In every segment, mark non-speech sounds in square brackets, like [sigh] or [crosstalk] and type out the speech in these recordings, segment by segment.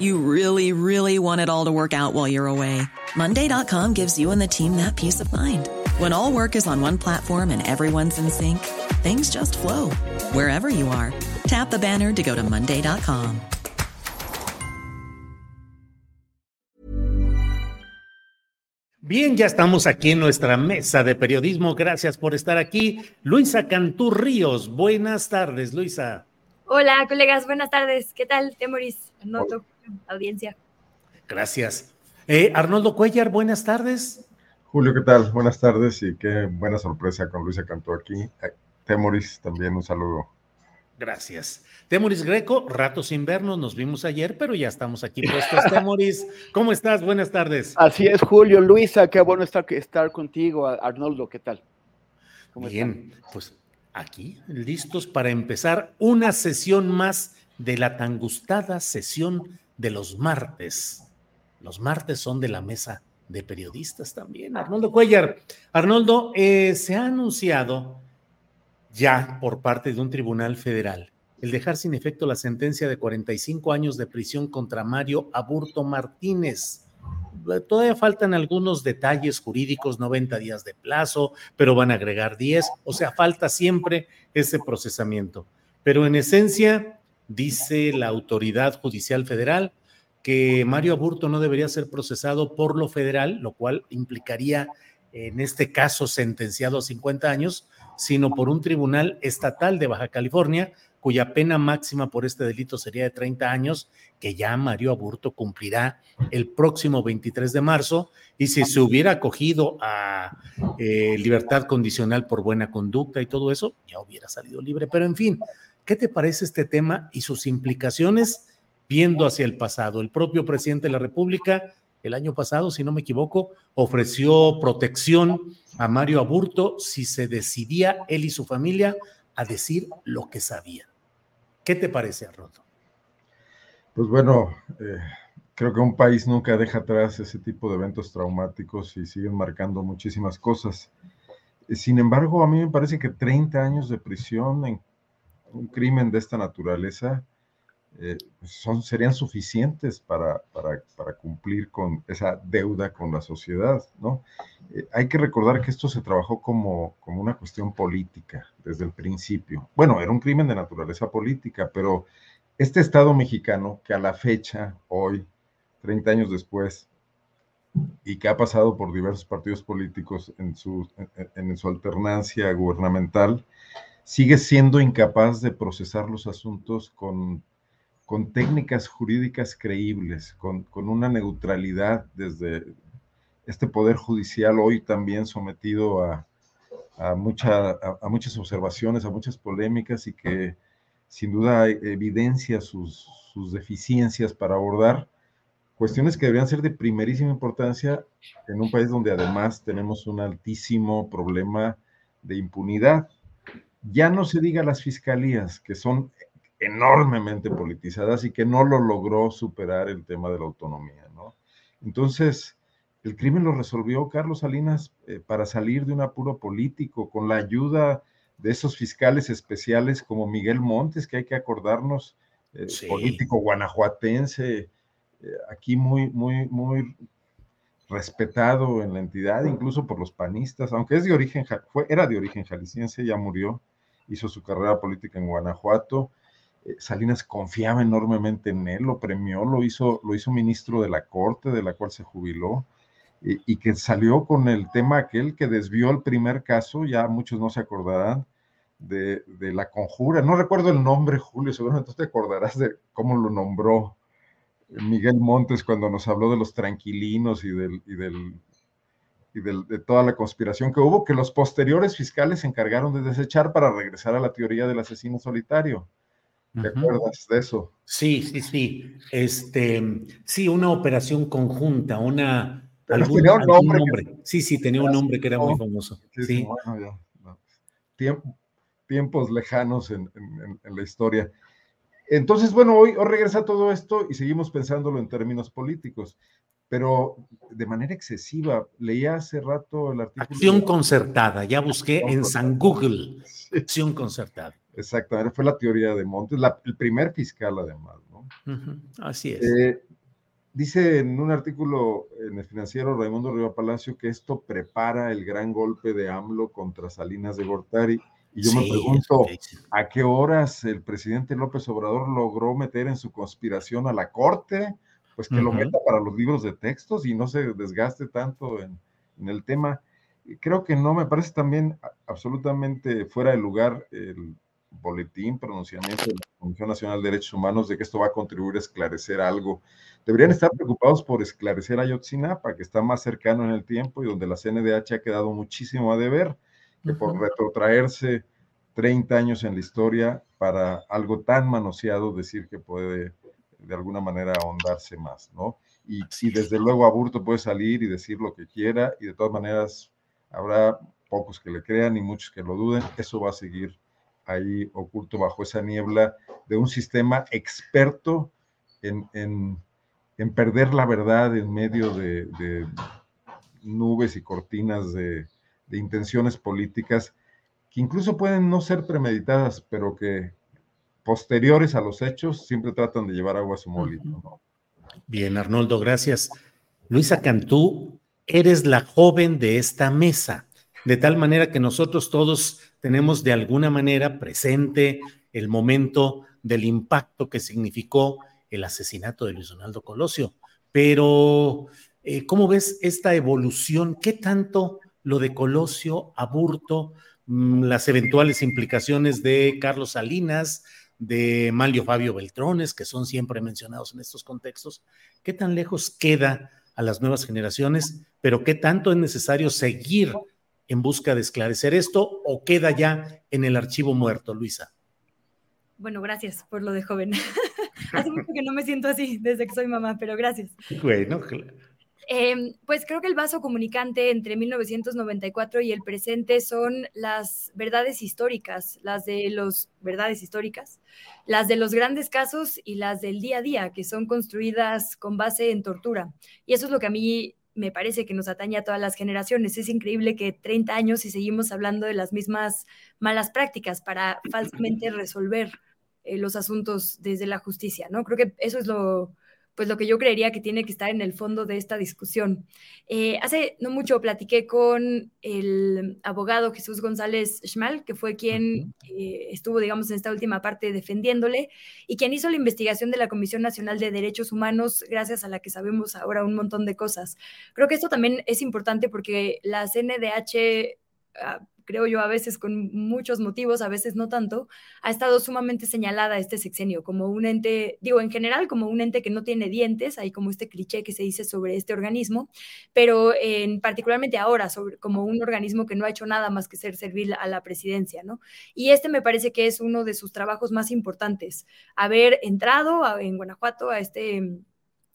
You really, really want it all to work out while you're away. Monday.com gives you and the team that peace of mind. When all work is on one platform and everyone's in sync, things just flow wherever you are. Tap the banner to go to Monday.com. Bien, ya estamos aquí en nuestra mesa de periodismo. Gracias por estar aquí. Luisa Cantú Ríos, buenas tardes, Luisa. Hola, colegas, buenas tardes. ¿Qué tal, Temoris? Arnoldo, audiencia. Gracias. Eh, Arnoldo Cuellar, buenas tardes. Julio, ¿qué tal? Buenas tardes y qué buena sorpresa con Luisa Cantú aquí. Eh, Temoris, también un saludo. Gracias. Temoris Greco, rato sin vernos, nos vimos ayer, pero ya estamos aquí puestos. [laughs] Temoris, ¿cómo estás? Buenas tardes. Así es, Julio, Luisa, qué bueno estar, estar contigo. Arnoldo, ¿qué tal? ¿Cómo Bien, están? pues aquí, listos para empezar una sesión más de la tan gustada sesión de los martes. Los martes son de la mesa de periodistas también. Arnoldo Cuellar. Arnoldo, eh, se ha anunciado ya por parte de un tribunal federal el dejar sin efecto la sentencia de 45 años de prisión contra Mario Aburto Martínez. Todavía faltan algunos detalles jurídicos, 90 días de plazo, pero van a agregar 10, o sea, falta siempre ese procesamiento. Pero en esencia, dice la autoridad judicial federal que Mario Aburto no debería ser procesado por lo federal, lo cual implicaría en este caso sentenciado a 50 años, sino por un tribunal estatal de Baja California, cuya pena máxima por este delito sería de 30 años, que ya Mario Aburto cumplirá el próximo 23 de marzo, y si se hubiera acogido a eh, libertad condicional por buena conducta y todo eso, ya hubiera salido libre. Pero en fin, ¿qué te parece este tema y sus implicaciones viendo hacia el pasado? El propio presidente de la República el año pasado, si no me equivoco, ofreció protección a Mario Aburto si se decidía él y su familia a decir lo que sabían. ¿Qué te parece, Arnoldo? Pues bueno, eh, creo que un país nunca deja atrás ese tipo de eventos traumáticos y siguen marcando muchísimas cosas. Sin embargo, a mí me parece que 30 años de prisión en un crimen de esta naturaleza eh, son, serían suficientes para, para, para, cumplir con esa deuda con la sociedad, ¿no? Eh, hay que recordar que esto se trabajó como, como una cuestión política desde el principio. Bueno, era un crimen de naturaleza política, pero este Estado mexicano, que a la fecha, hoy, 30 años después, y que ha pasado por diversos partidos políticos en su, en su alternancia gubernamental, sigue siendo incapaz de procesar los asuntos con con técnicas jurídicas creíbles, con, una neutralidad desde este Poder Judicial hoy también sometido a, a, muchas observaciones, a muchas polémicas y que sin duda evidencia sus, sus deficiencias para abordar cuestiones que deberían ser de primerísima importancia en un país donde además tenemos un altísimo problema de impunidad. Ya no se diga las fiscalías, que son enormemente politizadas y que no lo logró superar el tema de la autonomía, ¿no? Entonces, el crimen lo resolvió Carlos Salinas eh, para salir de un apuro político, con la ayuda de esos fiscales especiales como Miguel Montes, que hay que acordarnos, eh, político guanajuatense, eh, aquí muy, muy, muy respetado en la entidad, incluso por los panistas, aunque es de origen, fue, era de origen jalisciense, ya murió, hizo su carrera política en Guanajuato, eh, Salinas confiaba enormemente en él, lo premió, lo hizo, lo hizo ministro de la Corte, de la cual se jubiló. y, que salió con el tema aquel que desvió el primer caso, ya muchos no se acordarán, de, la conjura. No recuerdo el nombre, Julio, seguramente te acordarás de cómo lo nombró Miguel Montes cuando nos habló de los tranquilinos y del, y del y de, toda la conspiración que hubo, que los posteriores fiscales se encargaron de desechar para regresar a la teoría del asesino solitario. ¿Te acuerdas de eso? Sí, sí, sí. Este, sí, una operación conjunta, una. tenía un nombre. Sí, sí, tenía un nombre que era muy famoso. Sí, tiempos lejanos en, la historia. Entonces, bueno, hoy, hoy regresa todo esto y seguimos pensándolo en términos políticos pero de manera excesiva. Leía hace rato el artículo. Acción concertada, ya busqué en San Google. Acción concertada. Exactamente, fue la teoría de Montes, el primer fiscal además, ¿no? Así es. Eh, dice en un artículo en el financiero Raimundo Riva Palacio que esto prepara el gran golpe de AMLO contra Salinas de Gortari. Y yo me pregunto, ¿a qué horas el presidente López Obrador logró meter en su conspiración a la Corte? Pues que lo meta para los libros de textos y no se desgaste tanto en, el tema. Creo que no, me parece también absolutamente fuera de lugar el boletín, pronunciamiento de la Comisión Nacional de Derechos Humanos de que esto va a contribuir a esclarecer algo. Deberían estar preocupados por esclarecer a Yotzinapa, que está más cercano en el tiempo y donde la CNDH ha quedado muchísimo a deber, que por retrotraerse 30 años en la historia para algo tan manoseado decir que puede de alguna manera ahondarse más, ¿no? Y, si desde luego Aburto puede salir y decir lo que quiera y de todas maneras habrá pocos que le crean y muchos que lo duden, eso va a seguir ahí oculto bajo esa niebla de un sistema experto en, en, perder la verdad en medio de, de nubes y cortinas de, de intenciones políticas que incluso pueden no ser premeditadas, pero que posteriores a los hechos siempre tratan de llevar agua a su molino. Bien, Arnoldo, gracias. Luisa Cantú, eres la joven de esta mesa, de tal manera que nosotros todos tenemos de alguna manera presente el momento del impacto que significó el asesinato de Luis Donaldo Colosio. Pero, eh, ¿cómo ves esta evolución? ¿Qué tanto lo de Colosio, Aburto, mm, las eventuales implicaciones de Carlos Salinas, de Malio Fabio Beltrones, que son siempre mencionados en estos contextos, ¿qué tan lejos queda a las nuevas generaciones, pero qué tanto es necesario seguir en busca de esclarecer esto o queda ya en el archivo muerto, Luisa? Bueno, gracias por lo de joven. [laughs] Hace mucho que no me siento así desde que soy mamá, pero gracias. Bueno, Em, pues creo que el vaso comunicante entre 1994 y el presente son las verdades históricas, las de los verdades históricas, las de los grandes casos y las del día a día, que son construidas con base en tortura. Y eso es lo que a mí me parece que nos atañe a todas las generaciones. Es increíble que 30 años y seguimos hablando de las mismas malas prácticas para falsamente resolver eh, los asuntos desde la justicia, ¿no? Creo que eso es lo, pues lo que yo creería que tiene que estar en el fondo de esta discusión. Eh, hace no mucho platiqué con el abogado Jesús González Schmal, que fue quien eh, estuvo, digamos, en esta última parte defendiéndole y quien hizo la investigación de la Comisión Nacional de Derechos Humanos, gracias a la que sabemos ahora un montón de cosas. Creo que esto también es importante porque la CNDH creo yo, a veces con muchos motivos, a veces no tanto, ha estado sumamente señalada este sexenio como un ente, digo, en general como un ente que no tiene dientes, hay como este cliché que se dice sobre este organismo, pero en particularmente ahora sobre, como un organismo que no ha hecho nada más que ser servir a la presidencia, ¿no? Y este me parece que es uno de sus trabajos más importantes, haber entrado en Guanajuato a este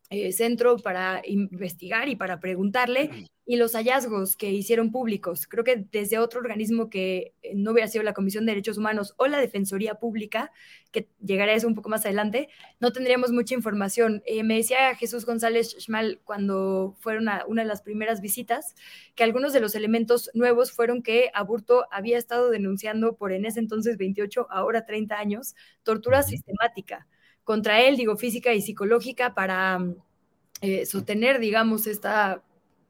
eh, centro para investigar y para preguntarle y los hallazgos que hicieron públicos. Creo que desde otro organismo que eh, no hubiera sido la Comisión de Derechos Humanos o la Defensoría Pública, que llegará a eso un poco más adelante, no tendríamos mucha información. Eh, me decía Jesús González Schmal cuando fueron a una de las primeras visitas que algunos de los elementos nuevos fueron que Aburto había estado denunciando por en ese entonces 28, ahora 30 años, tortura sistemática contra él, digo, física y psicológica para eh, sostener, digamos, esta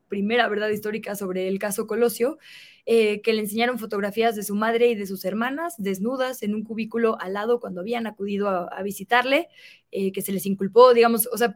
primera verdad histórica sobre el caso Colosio, eh, que le enseñaron fotografías de su madre y de sus hermanas desnudas en un cubículo al lado cuando habían acudido a, visitarle, eh, que se les inculpó, digamos, o sea,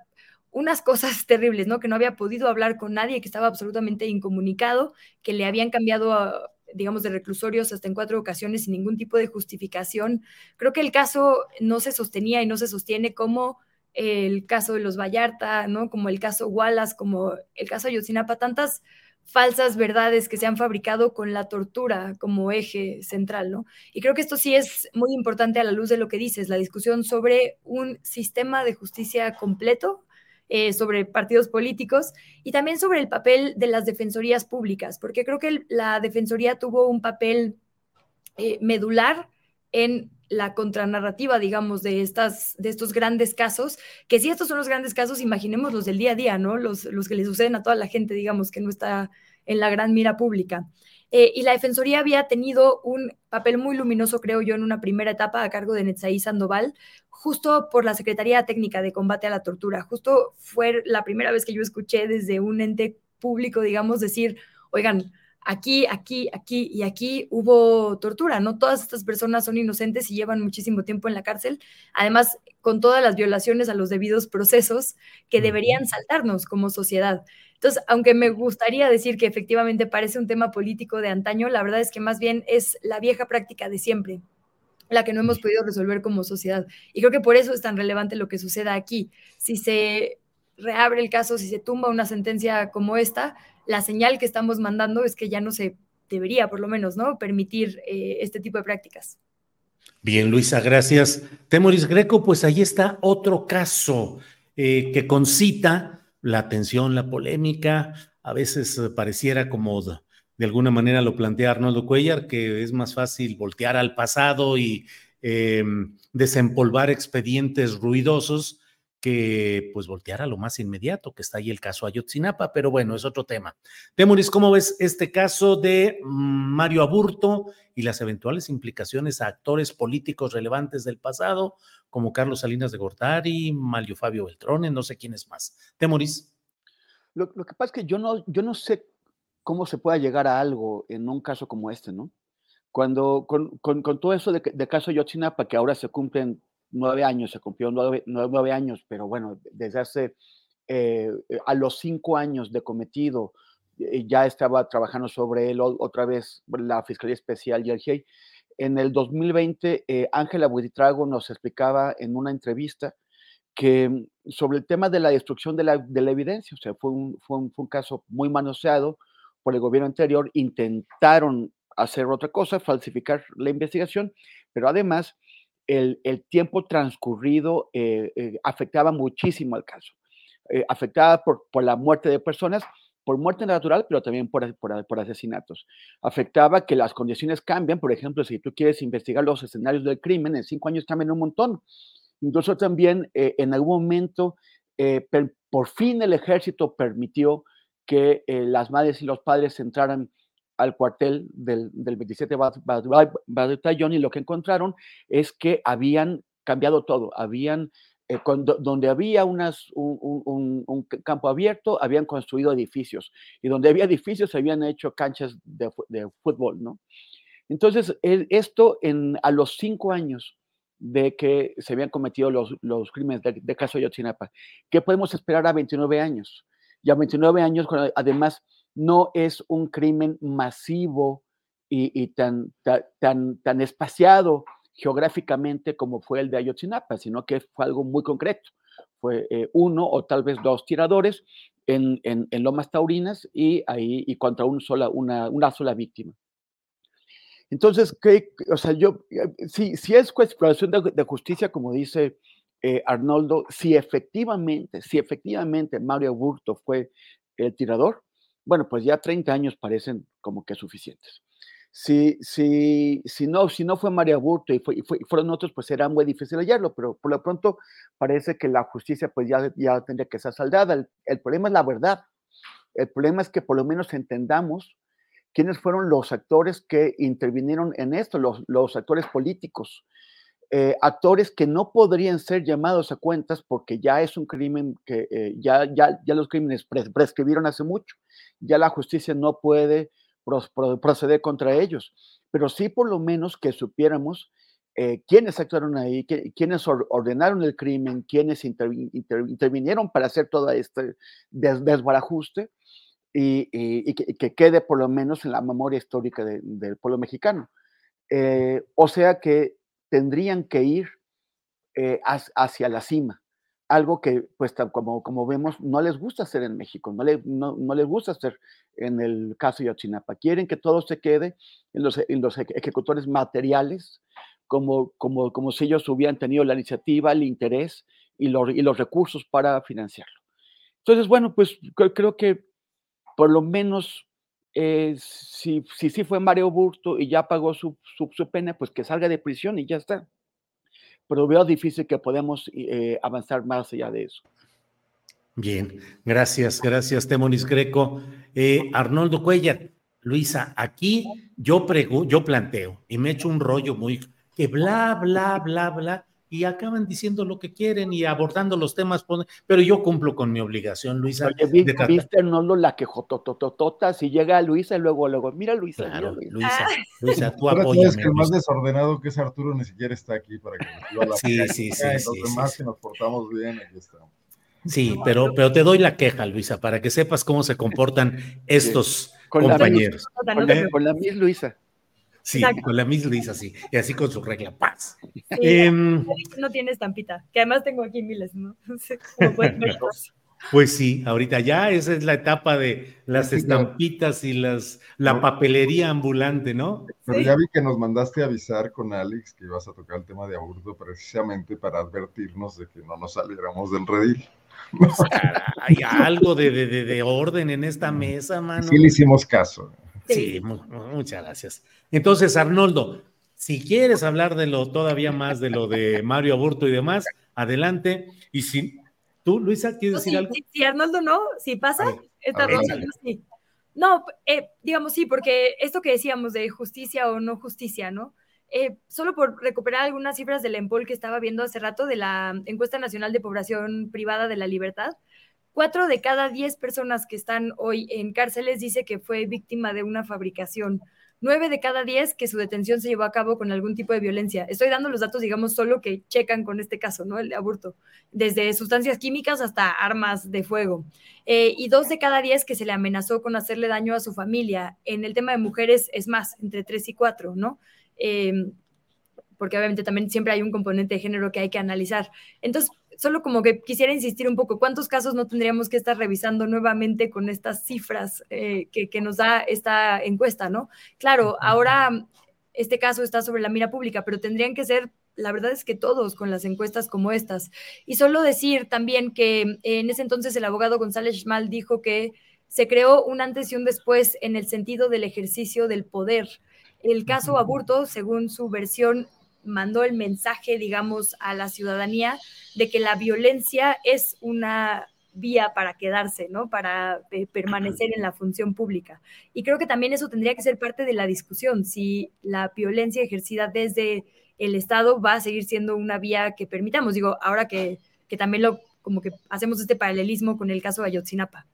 unas cosas [laughs] terribles, ¿no? Que no había podido hablar con nadie, que estaba absolutamente incomunicado, que le habían cambiado, digamos, de reclusorios hasta en cuatro ocasiones sin ningún tipo de justificación. Creo que el caso no se sostenía y no se sostiene como el caso de los Vallarta, ¿no? Como el caso Wallace, como el caso Ayotzinapa, tantas falsas verdades que se han fabricado con la tortura como eje central, ¿no? Y creo que esto sí es muy importante a la luz de lo que dices, la discusión sobre un sistema de justicia completo, eh, sobre partidos políticos y también sobre el papel de las defensorías públicas, porque creo que la defensoría tuvo un papel eh, medular en la contranarrativa, digamos, de, estas, de estos grandes casos, que si estos son los grandes casos, imaginemos los del día a día, ¿no? Los, los que le suceden a toda la gente, digamos, que no está en la gran mira pública. Eh, y la Defensoría había tenido un papel muy luminoso, creo yo, en una primera etapa a cargo de Netzaí Sandoval, justo por la Secretaría Técnica de Combate a la Tortura. Justo fue la primera vez que yo escuché desde un ente público, digamos, decir, oigan, aquí, aquí, aquí y aquí hubo tortura, ¿no? Todas estas personas son inocentes y llevan muchísimo tiempo en la cárcel, además con todas las violaciones a los debidos procesos que deberían saltarnos como sociedad. Entonces, aunque me gustaría decir que efectivamente parece un tema político de antaño, la verdad es que más bien es la vieja práctica de siempre la que no hemos podido resolver como sociedad. Y creo que por eso es tan relevante lo que suceda aquí. Si se reabre el caso, si se tumba una sentencia como esta, la señal que estamos mandando es que ya no se debería, por lo menos, ¿no? Permitir eh, este tipo de prácticas. Bien, Luisa, gracias. Temoris Greco, pues ahí está otro caso eh, que concita la atención, la polémica. A veces eh, pareciera como de, alguna manera lo plantea Arnoldo Cuellar, que es más fácil voltear al pasado y desempolvar expedientes ruidosos que pues volteara lo más inmediato, que está ahí el caso Ayotzinapa, pero bueno, es otro tema. Temuris, ¿cómo ves este caso de Mario Aburto y las eventuales implicaciones a actores políticos relevantes del pasado, como Carlos Salinas de Gortari, Mario Fabio Beltrone, no sé quién es más? Temuris. Lo, lo, que pasa es que yo no, yo no sé cómo se pueda llegar a algo en un caso como este, ¿no? Cuando, con, con, todo eso de, de caso Ayotzinapa, que ahora se cumplen nueve años, se cumplió nueve, nueve, años, pero bueno, desde hace, eh, a los cinco años de cometido, eh, ya estaba trabajando sobre él otra vez la Fiscalía Especial y En el 2020, eh, Ángela Buitrago nos explicaba en una entrevista que mm, sobre el tema de la destrucción de la, de la evidencia, o sea, fue un, fue, un, fue un caso muy manoseado por el gobierno anterior, intentaron hacer otra cosa, falsificar la investigación, pero además el, tiempo transcurrido eh, eh, afectaba muchísimo al caso. Eh, afectaba por, la muerte de personas, por muerte natural, pero también por, por, asesinatos. Afectaba que las condiciones cambian, por ejemplo, si tú quieres investigar los escenarios del crimen, en cinco años cambian un montón. Incluso también en algún momento, por fin el ejército permitió que las madres y los padres entraran al cuartel del, del 27 Batallón y lo que encontraron es que habían cambiado todo, habían, eh, donde había un, campo abierto, habían construido edificios y donde había edificios habían hecho canchas de, fútbol, ¿no? Entonces, esto a los cinco años de que se habían cometido los, crímenes de, de caso ¿qué podemos esperar a 29 años? Y a 29 años, además, no es un crimen masivo y, tan, tan, tan espaciado geográficamente como fue el de Ayotzinapa, sino que fue algo muy concreto. Fue eh, uno o tal vez dos tiradores en, en, Lomas Taurinas y ahí y contra un sola, una, una sola víctima. Entonces, ¿qué, o sea, yo, eh, si, si es cuestión de, de justicia, como dice eh, Arnoldo, si efectivamente, si efectivamente Mario Burto fue el tirador, bueno, pues ya 30 años parecen como que suficientes. Si, si, si, no, si no fue María Burto y, fueron otros, pues será muy difícil hallarlo, pero por lo pronto parece que la justicia pues ya, ya tendría que ser saldada. El, problema es la verdad. El problema es que por lo menos entendamos quiénes fueron los actores que intervinieron en esto, los, los actores políticos. Eh, actores que no podrían ser llamados a cuentas porque ya es un crimen que eh, ya, ya, ya los crímenes prescribieron hace mucho, ya la justicia no puede proceder contra ellos, pero sí por lo menos que supiéramos eh, quiénes actuaron ahí, quiénes ordenaron el crimen, quiénes intervinieron para hacer todo este desbarajuste y, que, quede por lo menos en la memoria histórica del pueblo mexicano. Eh, o sea que tendrían que ir eh, hacia la cima, algo que, pues, como, como vemos, no les gusta hacer en México, no, no, les gusta hacer en el caso de Yotzinapa. Quieren que todo se quede en los, en los ejecutores materiales, como, como, como si ellos hubieran tenido la iniciativa, el interés y los, y los recursos para financiarlo. Entonces, bueno, pues creo que por lo menos eh, si, si sí fue Mario Burto y ya pagó su, su, pena, pues que salga de prisión y ya está. Pero veo difícil que podamos eh, avanzar más allá de eso. Bien, gracias, gracias, Temonis Greco. Eh, Arnoldo Cuellar, Luisa, aquí yo, yo planteo y me echo un rollo muy que bla, bla, bla, bla, y acaban diciendo lo que quieren y abordando los temas, pero yo cumplo con mi obligación, Luisa. Oye, viste, no lo la quejotototota, si llega Luisa y luego, luego, mira Luisa, claro, mira, Luisa. Luisa, ah. tú apóyame. que el más desordenado que es Arturo ni siquiera está aquí para que nos la Sí, sí, sí. Los sí, demás que nos portamos bien, aquí estamos. Sí, pero, pero te doy la queja, Luisa, para que sepas cómo se comportan estos compañeros. con, la, con la Luisa. Sí, con la Miss Luisa, sí. Y así con su regla paz. Em, no tiene estampita, que además tengo aquí miles, ¿no? [laughs] [laughs] Pues sí, ahorita ya esa es la etapa de las estampitas y las la papelería ambulante, ¿no? Pero ya vi que nos mandaste avisar con Alex que ibas a tocar el tema de aburdo precisamente para advertirnos de que no nos saliéramos del redil. Hay algo de, de, de, orden en esta mesa, mano. Sí le hicimos caso. Sí, muchas gracias. Entonces, Arnoldo, si quieres hablar de lo todavía más de lo de Mario Aburto y demás, adelante. Y si tú, Luisa, ¿quieres decir algo? Si Arnoldo no, si pasa, esta sí. No, eh, digamos sí, porque esto que decíamos de justicia o no justicia, ¿no? Eh, solo por recuperar algunas cifras del EMPOL que estaba viendo hace rato de la encuesta nacional de población privada de la libertad, Cuatro de cada diez personas que están hoy en cárceles dice que fue víctima de una fabricación. Nueve de cada diez que su detención se llevó a cabo con algún tipo de violencia. Estoy dando los datos, digamos, solo que checan con este caso, ¿no? El de aborto. Desde sustancias químicas hasta armas de fuego. Eh, y dos de cada diez que se le amenazó con hacerle daño a su familia. En el tema de mujeres es más, entre tres y cuatro, ¿no? Em, porque obviamente también siempre hay un componente de género que hay que analizar. Entonces, solo como que quisiera insistir un poco, ¿cuántos casos no tendríamos que estar revisando nuevamente con estas cifras eh, que, nos da esta encuesta, ¿no? Claro, ahora este caso está sobre la mira pública, pero tendrían que ser, la verdad es que todos con las encuestas como estas. Y solo decir también que en ese entonces el abogado González Schmal dijo que se creó un antes y un después en el sentido del ejercicio del poder. El caso Aburto, según su versión, mandó el mensaje, digamos, a la ciudadanía de que la violencia es una vía para quedarse, ¿no? Para eh, permanecer en la función pública. Y creo que también eso tendría que ser parte de la discusión, si la violencia ejercida desde el Estado va a seguir siendo una vía que permitamos. Digo, ahora que, también lo, como que hacemos este paralelismo con el caso de Ayotzinapa.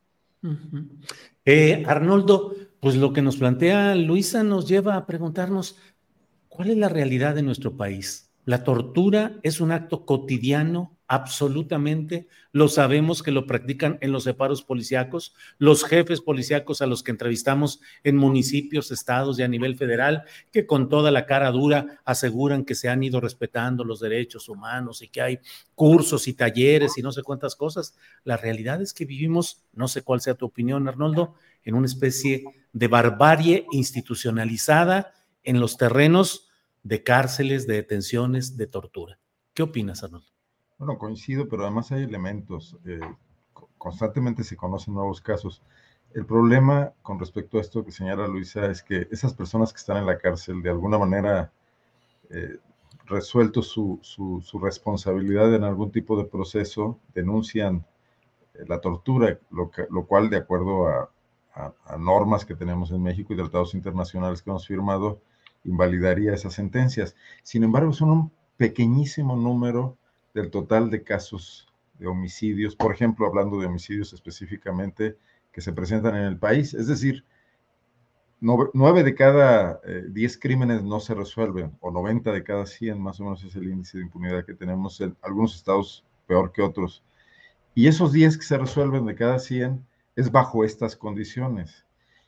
Eh, Arnoldo, pues lo que nos plantea Luisa nos lleva a preguntarnos, ¿Cuál es la realidad de nuestro país? La tortura es un acto cotidiano, absolutamente. Lo sabemos que lo practican en los separos policíacos, los jefes policíacos a los que entrevistamos en municipios, estados y a nivel federal, que con toda la cara dura aseguran que se han ido respetando los derechos humanos y que hay cursos y talleres y no sé cuántas cosas. La realidad es que vivimos, no sé cuál sea tu opinión, Arnoldo, en una especie de barbarie institucionalizada en los terrenos de cárceles, de detenciones, de tortura. ¿Qué opinas, Arnoldo? Bueno, coincido, pero además hay elementos. Eh, constantemente se conocen nuevos casos. El problema con respecto a esto que señala Luisa es que esas personas que están en la cárcel, de alguna manera, eh, resuelto su, responsabilidad en algún tipo de proceso, denuncian eh, la tortura, lo, lo, cual, de acuerdo a, a, normas que tenemos en México y tratados internacionales que hemos firmado, invalidaría esas sentencias. Sin embargo, son un pequeñísimo número del total de casos de homicidios, por ejemplo, hablando de homicidios específicamente que se presentan en el país. Es decir, nueve de cada eh, diez crímenes no se resuelven, o 90 de cada 100 más o menos es el índice de impunidad que tenemos en algunos estados peor que otros. Y esos 10 que se resuelven de cada 100 es bajo estas condiciones.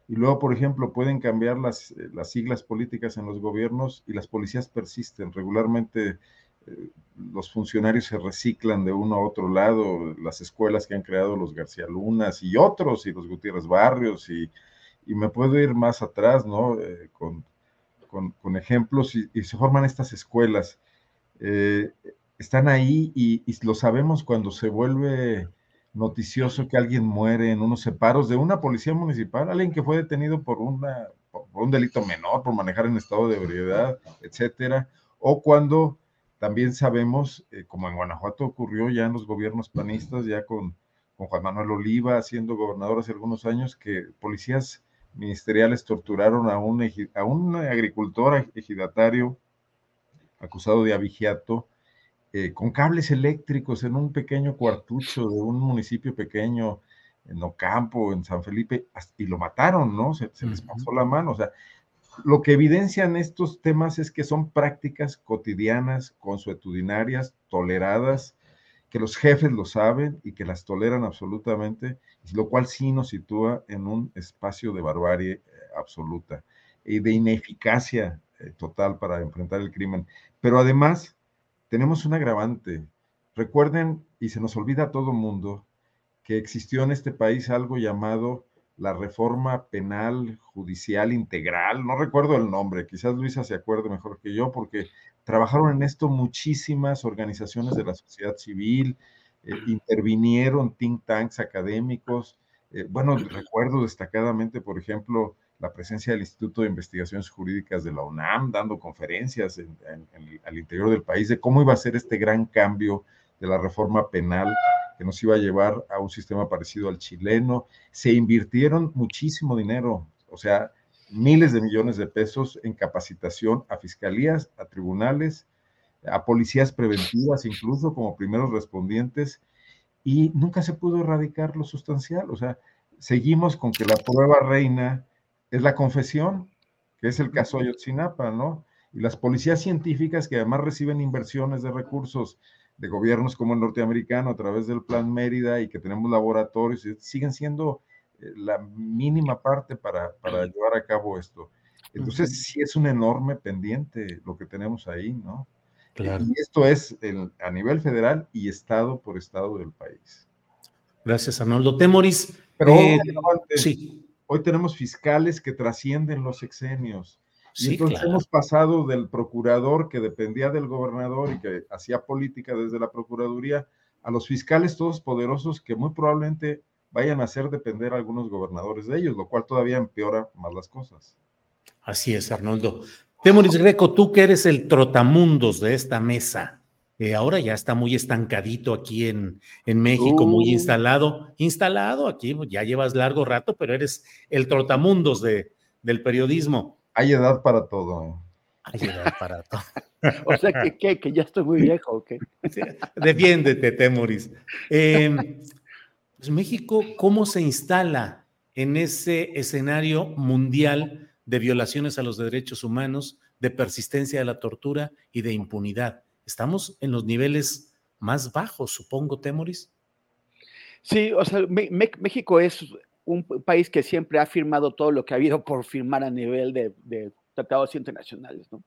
Y luego, por ejemplo, pueden cambiar las, eh, las siglas políticas en los gobiernos y las policías persisten. Regularmente eh, los funcionarios se reciclan de uno a otro lado, las escuelas que han creado los García Lunas y otros, y los Gutiérrez Barrios, y, y me puedo ir más atrás, ¿no? Eh, con, con, ejemplos, y, se forman estas escuelas. están ahí y, lo sabemos cuando se vuelve noticioso que alguien muere en unos separos de una policía municipal, alguien que fue detenido por, una, por un delito menor, por manejar en estado de ebriedad, etcétera, o cuando también sabemos, eh, como en Guanajuato ocurrió ya en los gobiernos panistas, ya con, con Juan Manuel Oliva siendo gobernador hace algunos años, que policías ministeriales torturaron a un, a un agricultor ejidatario acusado de abigiato eh, con cables eléctricos en un pequeño cuartucho de un municipio pequeño, en Ocampo, en San Felipe, y lo mataron, ¿no? Se, les pasó la mano. O sea, lo que evidencian estos temas es que son prácticas cotidianas, consuetudinarias, toleradas, que los jefes lo saben y que las toleran absolutamente, lo cual sí nos sitúa en un espacio de barbarie eh, absoluta y de ineficacia eh, total para enfrentar el crimen. Pero además, tenemos un agravante. Recuerden, y se nos olvida a todo mundo, que existió en este país algo llamado la reforma penal judicial integral, no recuerdo el nombre, quizás Luisa se acuerde mejor que yo, porque trabajaron en esto muchísimas organizaciones de la sociedad civil, eh, intervinieron think tanks académicos, eh, bueno, recuerdo destacadamente, por ejemplo, la presencia del Instituto de Investigaciones Jurídicas de la UNAM, dando conferencias al interior del país de cómo iba a ser este gran cambio de la reforma penal que nos iba a llevar a un sistema parecido al chileno. Se invirtieron muchísimo dinero, o sea, miles de millones de pesos en capacitación a fiscalías, a tribunales, a policías preventivas, incluso como primeros respondientes, y nunca se pudo erradicar lo sustancial. O sea, seguimos con que la prueba reina es la confesión, que es el caso Ayotzinapa, ¿no? Y las policías científicas que además reciben inversiones de recursos de gobiernos como el norteamericano a través del Plan Mérida y que tenemos laboratorios, siguen siendo eh, la mínima parte para, para llevar a cabo esto. Entonces, sí es un enorme pendiente lo que tenemos ahí, ¿no? Claro. Y esto es a nivel federal y estado por estado del país. Gracias, Arnoldo. Temoris. Pero eh, sí hoy tenemos fiscales que trascienden los exenios. y entonces hemos pasado del procurador que dependía del gobernador y que hacía política desde la procuraduría a los fiscales todos poderosos que muy probablemente vayan a hacer depender a algunos gobernadores de ellos, lo cual todavía empeora más las cosas. Así es, Arnoldo. Temoris Greco, tú que eres el trotamundos de esta mesa, eh, ahora ya está muy estancadito aquí en, en México, muy uh. instalado, instalado aquí, ya llevas largo rato, pero eres el trotamundos de, del periodismo. Hay edad para todo. Hay edad para todo. [laughs] o sea, que, que, ya estoy muy viejo, ¿ok? [laughs] defiéndete, Temoris. Em, pues México, ¿cómo se instala en ese escenario mundial de violaciones a los derechos humanos, de persistencia de la tortura y de impunidad? Estamos en los niveles más bajos, supongo, Temoris. Sí, o sea, México es un país que siempre ha firmado todo lo que ha habido por firmar a nivel de, tratados internacionales, ¿no?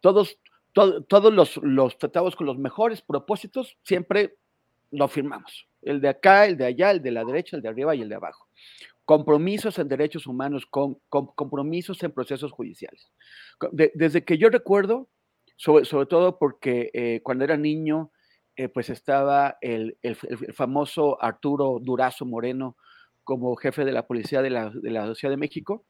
Todos, todos los, los, tratados con los mejores propósitos siempre lo firmamos. El de acá, el de allá, el de la derecha, el de arriba y el de abajo. Compromisos en derechos humanos, con, compromisos en procesos judiciales. desde que yo recuerdo, sobre, todo porque eh, cuando era niño, eh, pues estaba el, famoso Arturo Durazo Moreno como jefe de la policía de la, de Ciudad de México,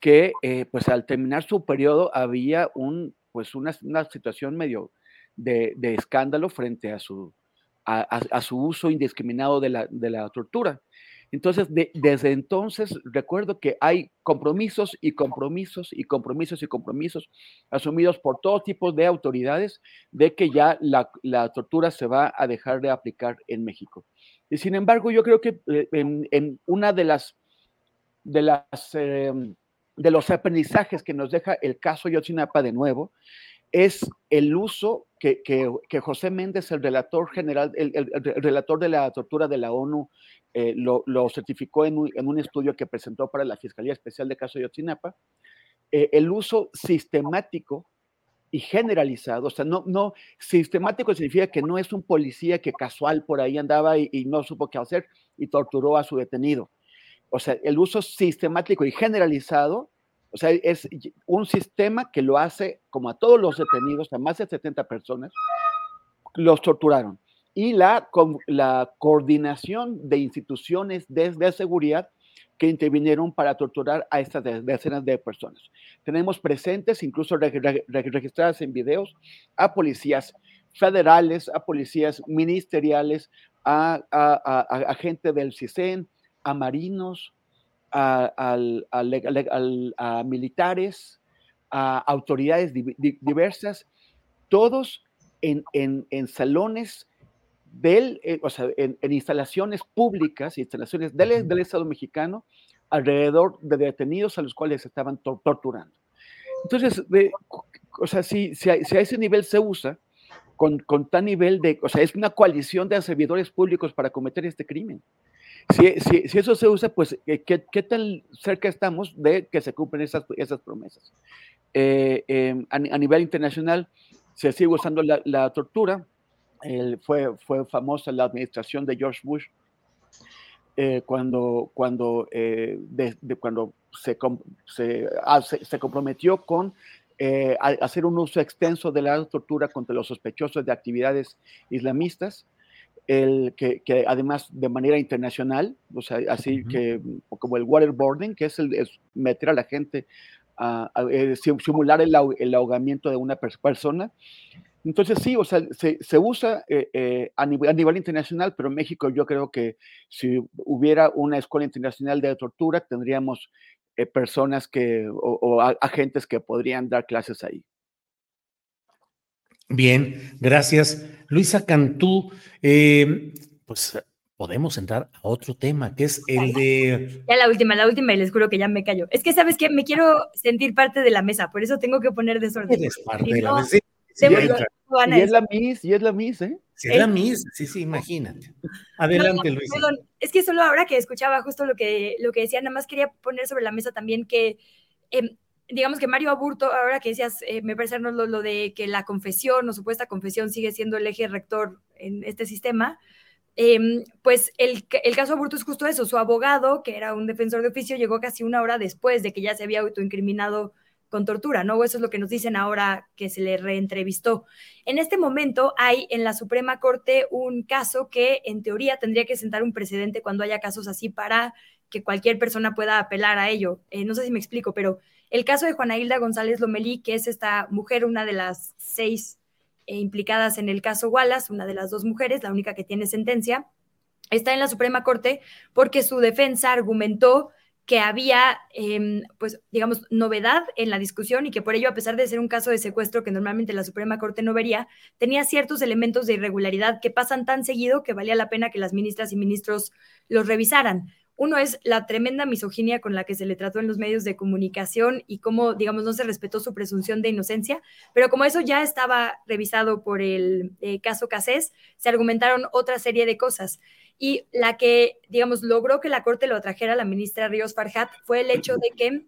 que eh, pues al terminar su periodo había un, pues una, situación medio de, escándalo frente a su, a, su uso indiscriminado de la, de la tortura. Entonces, desde entonces recuerdo que hay compromisos y compromisos y compromisos y compromisos asumidos por todo tipo de autoridades de que ya la, tortura se va a dejar de aplicar en México. Y sin embargo, yo creo que eh, en, una de las, de las em, de los aprendizajes que nos deja el caso Yotzinapa de nuevo es el uso que, José Méndez, el relator general, el, relator de la tortura de la ONU, eh, lo, certificó en un, estudio que presentó para la Fiscalía Especial de Caso Yotzinapa, eh, el uso sistemático y generalizado, o sea, no, no, sistemático significa que no es un policía que casual por ahí andaba y, y no supo qué hacer y torturó a su detenido. O sea, el uso sistemático y generalizado o sea, es un sistema que lo hace como a todos los detenidos, a más de 70 personas, los torturaron. Y la, la coordinación de instituciones de, seguridad que intervinieron para torturar a estas decenas de personas. Tenemos presentes, incluso registradas en videos, a policías federales, a policías ministeriales, a, a, gente del CISEN, a marinos, a, militares, a autoridades diversas, todos en, salones del, eh, o sea, en, instalaciones públicas, instalaciones del, del, Estado mexicano, alrededor de detenidos a los cuales estaban torturando. Entonces, o sea, si, si, a, ese nivel se usa, con, con tal nivel de, o sea, es una coalición de servidores públicos para cometer este crimen si, eso se usa, pues, eh, ¿qué, ¿qué, tan cerca estamos de que se cumplen esas, esas promesas? Eh, em, a, nivel internacional se sigue usando la, tortura. fue, fue famosa la administración de George Bush eh, cuando, cuando, cuando se, se, se, comprometió con hacer un uso extenso de la tortura contra los sospechosos de actividades islamistas el, que, además de manera internacional, o sea, así que como el waterboarding, que es, el, meter a la gente a, eh, simular el, ahogamiento de una persona. Entonces sí, o sea, se, se usa eh, eh, a, nivel, a, nivel, internacional, pero en México yo creo que si hubiera una escuela internacional de tortura, tendríamos personas que, o agentes que podrían dar clases ahí. Bien, gracias. Luisa Cantú, eh, pues podemos entrar a otro tema, que es el de... Ya la última, la última, y les juro que ya me callo. Es que, ¿sabes qué? Me quiero sentir parte de la mesa, por eso tengo que poner desorden. Eres parte de la mesa. y es la Miss, y es la Miss, ¿eh? Sí, es la Miss, sí, sí, imagínate. Adelante, Luisa. Perdón, es que solo ahora que escuchaba justo lo que, lo que decía, nada más quería poner sobre la mesa también que... Em, digamos que Mario Aburto, ahora que decías, eh, me parece lo, lo, de que la confesión o supuesta confesión sigue siendo el eje rector en este sistema, em, pues el, el, caso Aburto es justo eso, su abogado, que era un defensor de oficio, llegó casi una hora después de que ya se había autoincriminado con tortura, ¿no? Eso es lo que nos dicen ahora que se le reentrevistó. En este momento hay en la Suprema Corte un caso que en teoría tendría que sentar un precedente cuando haya casos así para que cualquier persona pueda apelar a ello. Eh, no sé si me explico, pero el caso de Juana Hilda González Lomelí, que es esta mujer, una de las seis eh, implicadas en el caso Wallace, una de las dos mujeres, la única que tiene sentencia, está en la Suprema Corte porque su defensa argumentó que había, em, pues, digamos, novedad en la discusión y que por ello, a pesar de ser un caso de secuestro que normalmente la Suprema Corte no vería, tenía ciertos elementos de irregularidad que pasan tan seguido que valía la pena que las ministras y ministros los revisaran. Uno es la tremenda misoginia con la que se le trató en los medios de comunicación y cómo, digamos, no se respetó su presunción de inocencia, pero como eso ya estaba revisado por el eh, caso Casés, se argumentaron otra serie de cosas. Y la que, digamos, logró que la Corte lo atrajera a la ministra Ríos Farhat fue el hecho de que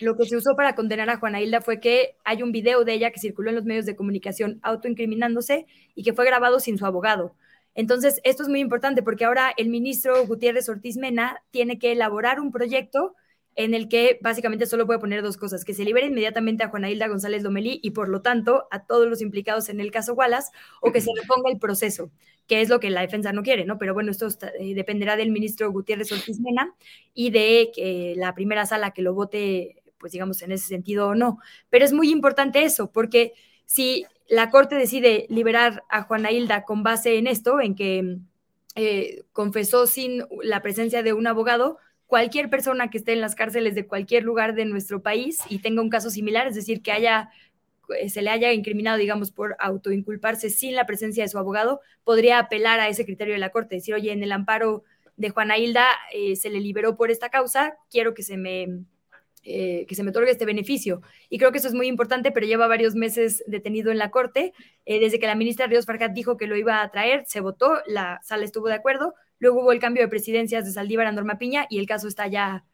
lo que se usó para condenar a Juana Hilda fue que hay un video de ella que circuló en los medios de comunicación autoincriminándose y que fue grabado sin su abogado. Entonces, esto es muy importante porque ahora el ministro Gutiérrez Ortiz Mena tiene que elaborar un proyecto en el que básicamente solo puede poner dos cosas, que se libere inmediatamente a Juana Hilda González Lomelí y por lo tanto a todos los implicados en el caso Wallace o que se reponga el proceso, que es lo que la defensa no quiere, ¿no? Pero bueno, esto eh, dependerá del ministro Gutiérrez Ortiz Mena y de que la primera sala que lo vote, pues digamos en ese sentido o no. Pero es muy importante eso, porque si la Corte decide liberar a Juana Hilda con base en esto, en que eh, confesó sin la presencia de un abogado, cualquier persona que esté en las cárceles de cualquier lugar de nuestro país y tenga un caso similar, es decir, que haya eh, se le haya incriminado, digamos, por autoinculparse sin la presencia de su abogado, podría apelar a ese criterio de la Corte, decir, oye, en el amparo de Juana Hilda eh, se le liberó por esta causa, quiero que se me eh, que se me otorgue este beneficio. Y creo que eso es muy importante, pero lleva varios meses detenido en la Corte. Eh, desde que la ministra Ríos Farjat dijo que lo iba a traer, se votó, la sala estuvo de acuerdo. Luego hubo el cambio de presidencias de Saldívar a Norma Piña y el caso está ya,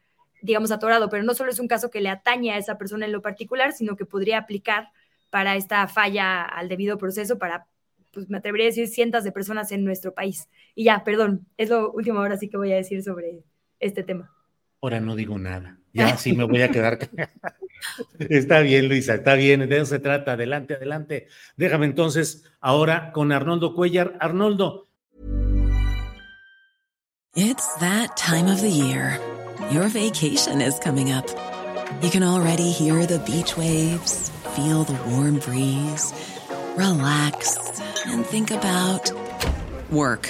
digamos, atorado. Pero no solo es un caso que le atañe a esa persona en lo particular, sino que podría aplicar para esta falla al debido proceso para pues me atrevería a decir cientos de personas en nuestro país. Y ya, perdón, es lo último ahora sí que voy a decir sobre este tema. Ahora no digo nada. Ya sí me voy a quedar. [laughs] está bien, Luisa, está bien. De eso se trata. Adelante, adelante. Déjame entonces ahora con Arnoldo Cuellar. Arnoldo. It's that time of the year. Your vacation is coming up. You can already hear the beach waves, feel the warm breeze, relax, and think about work.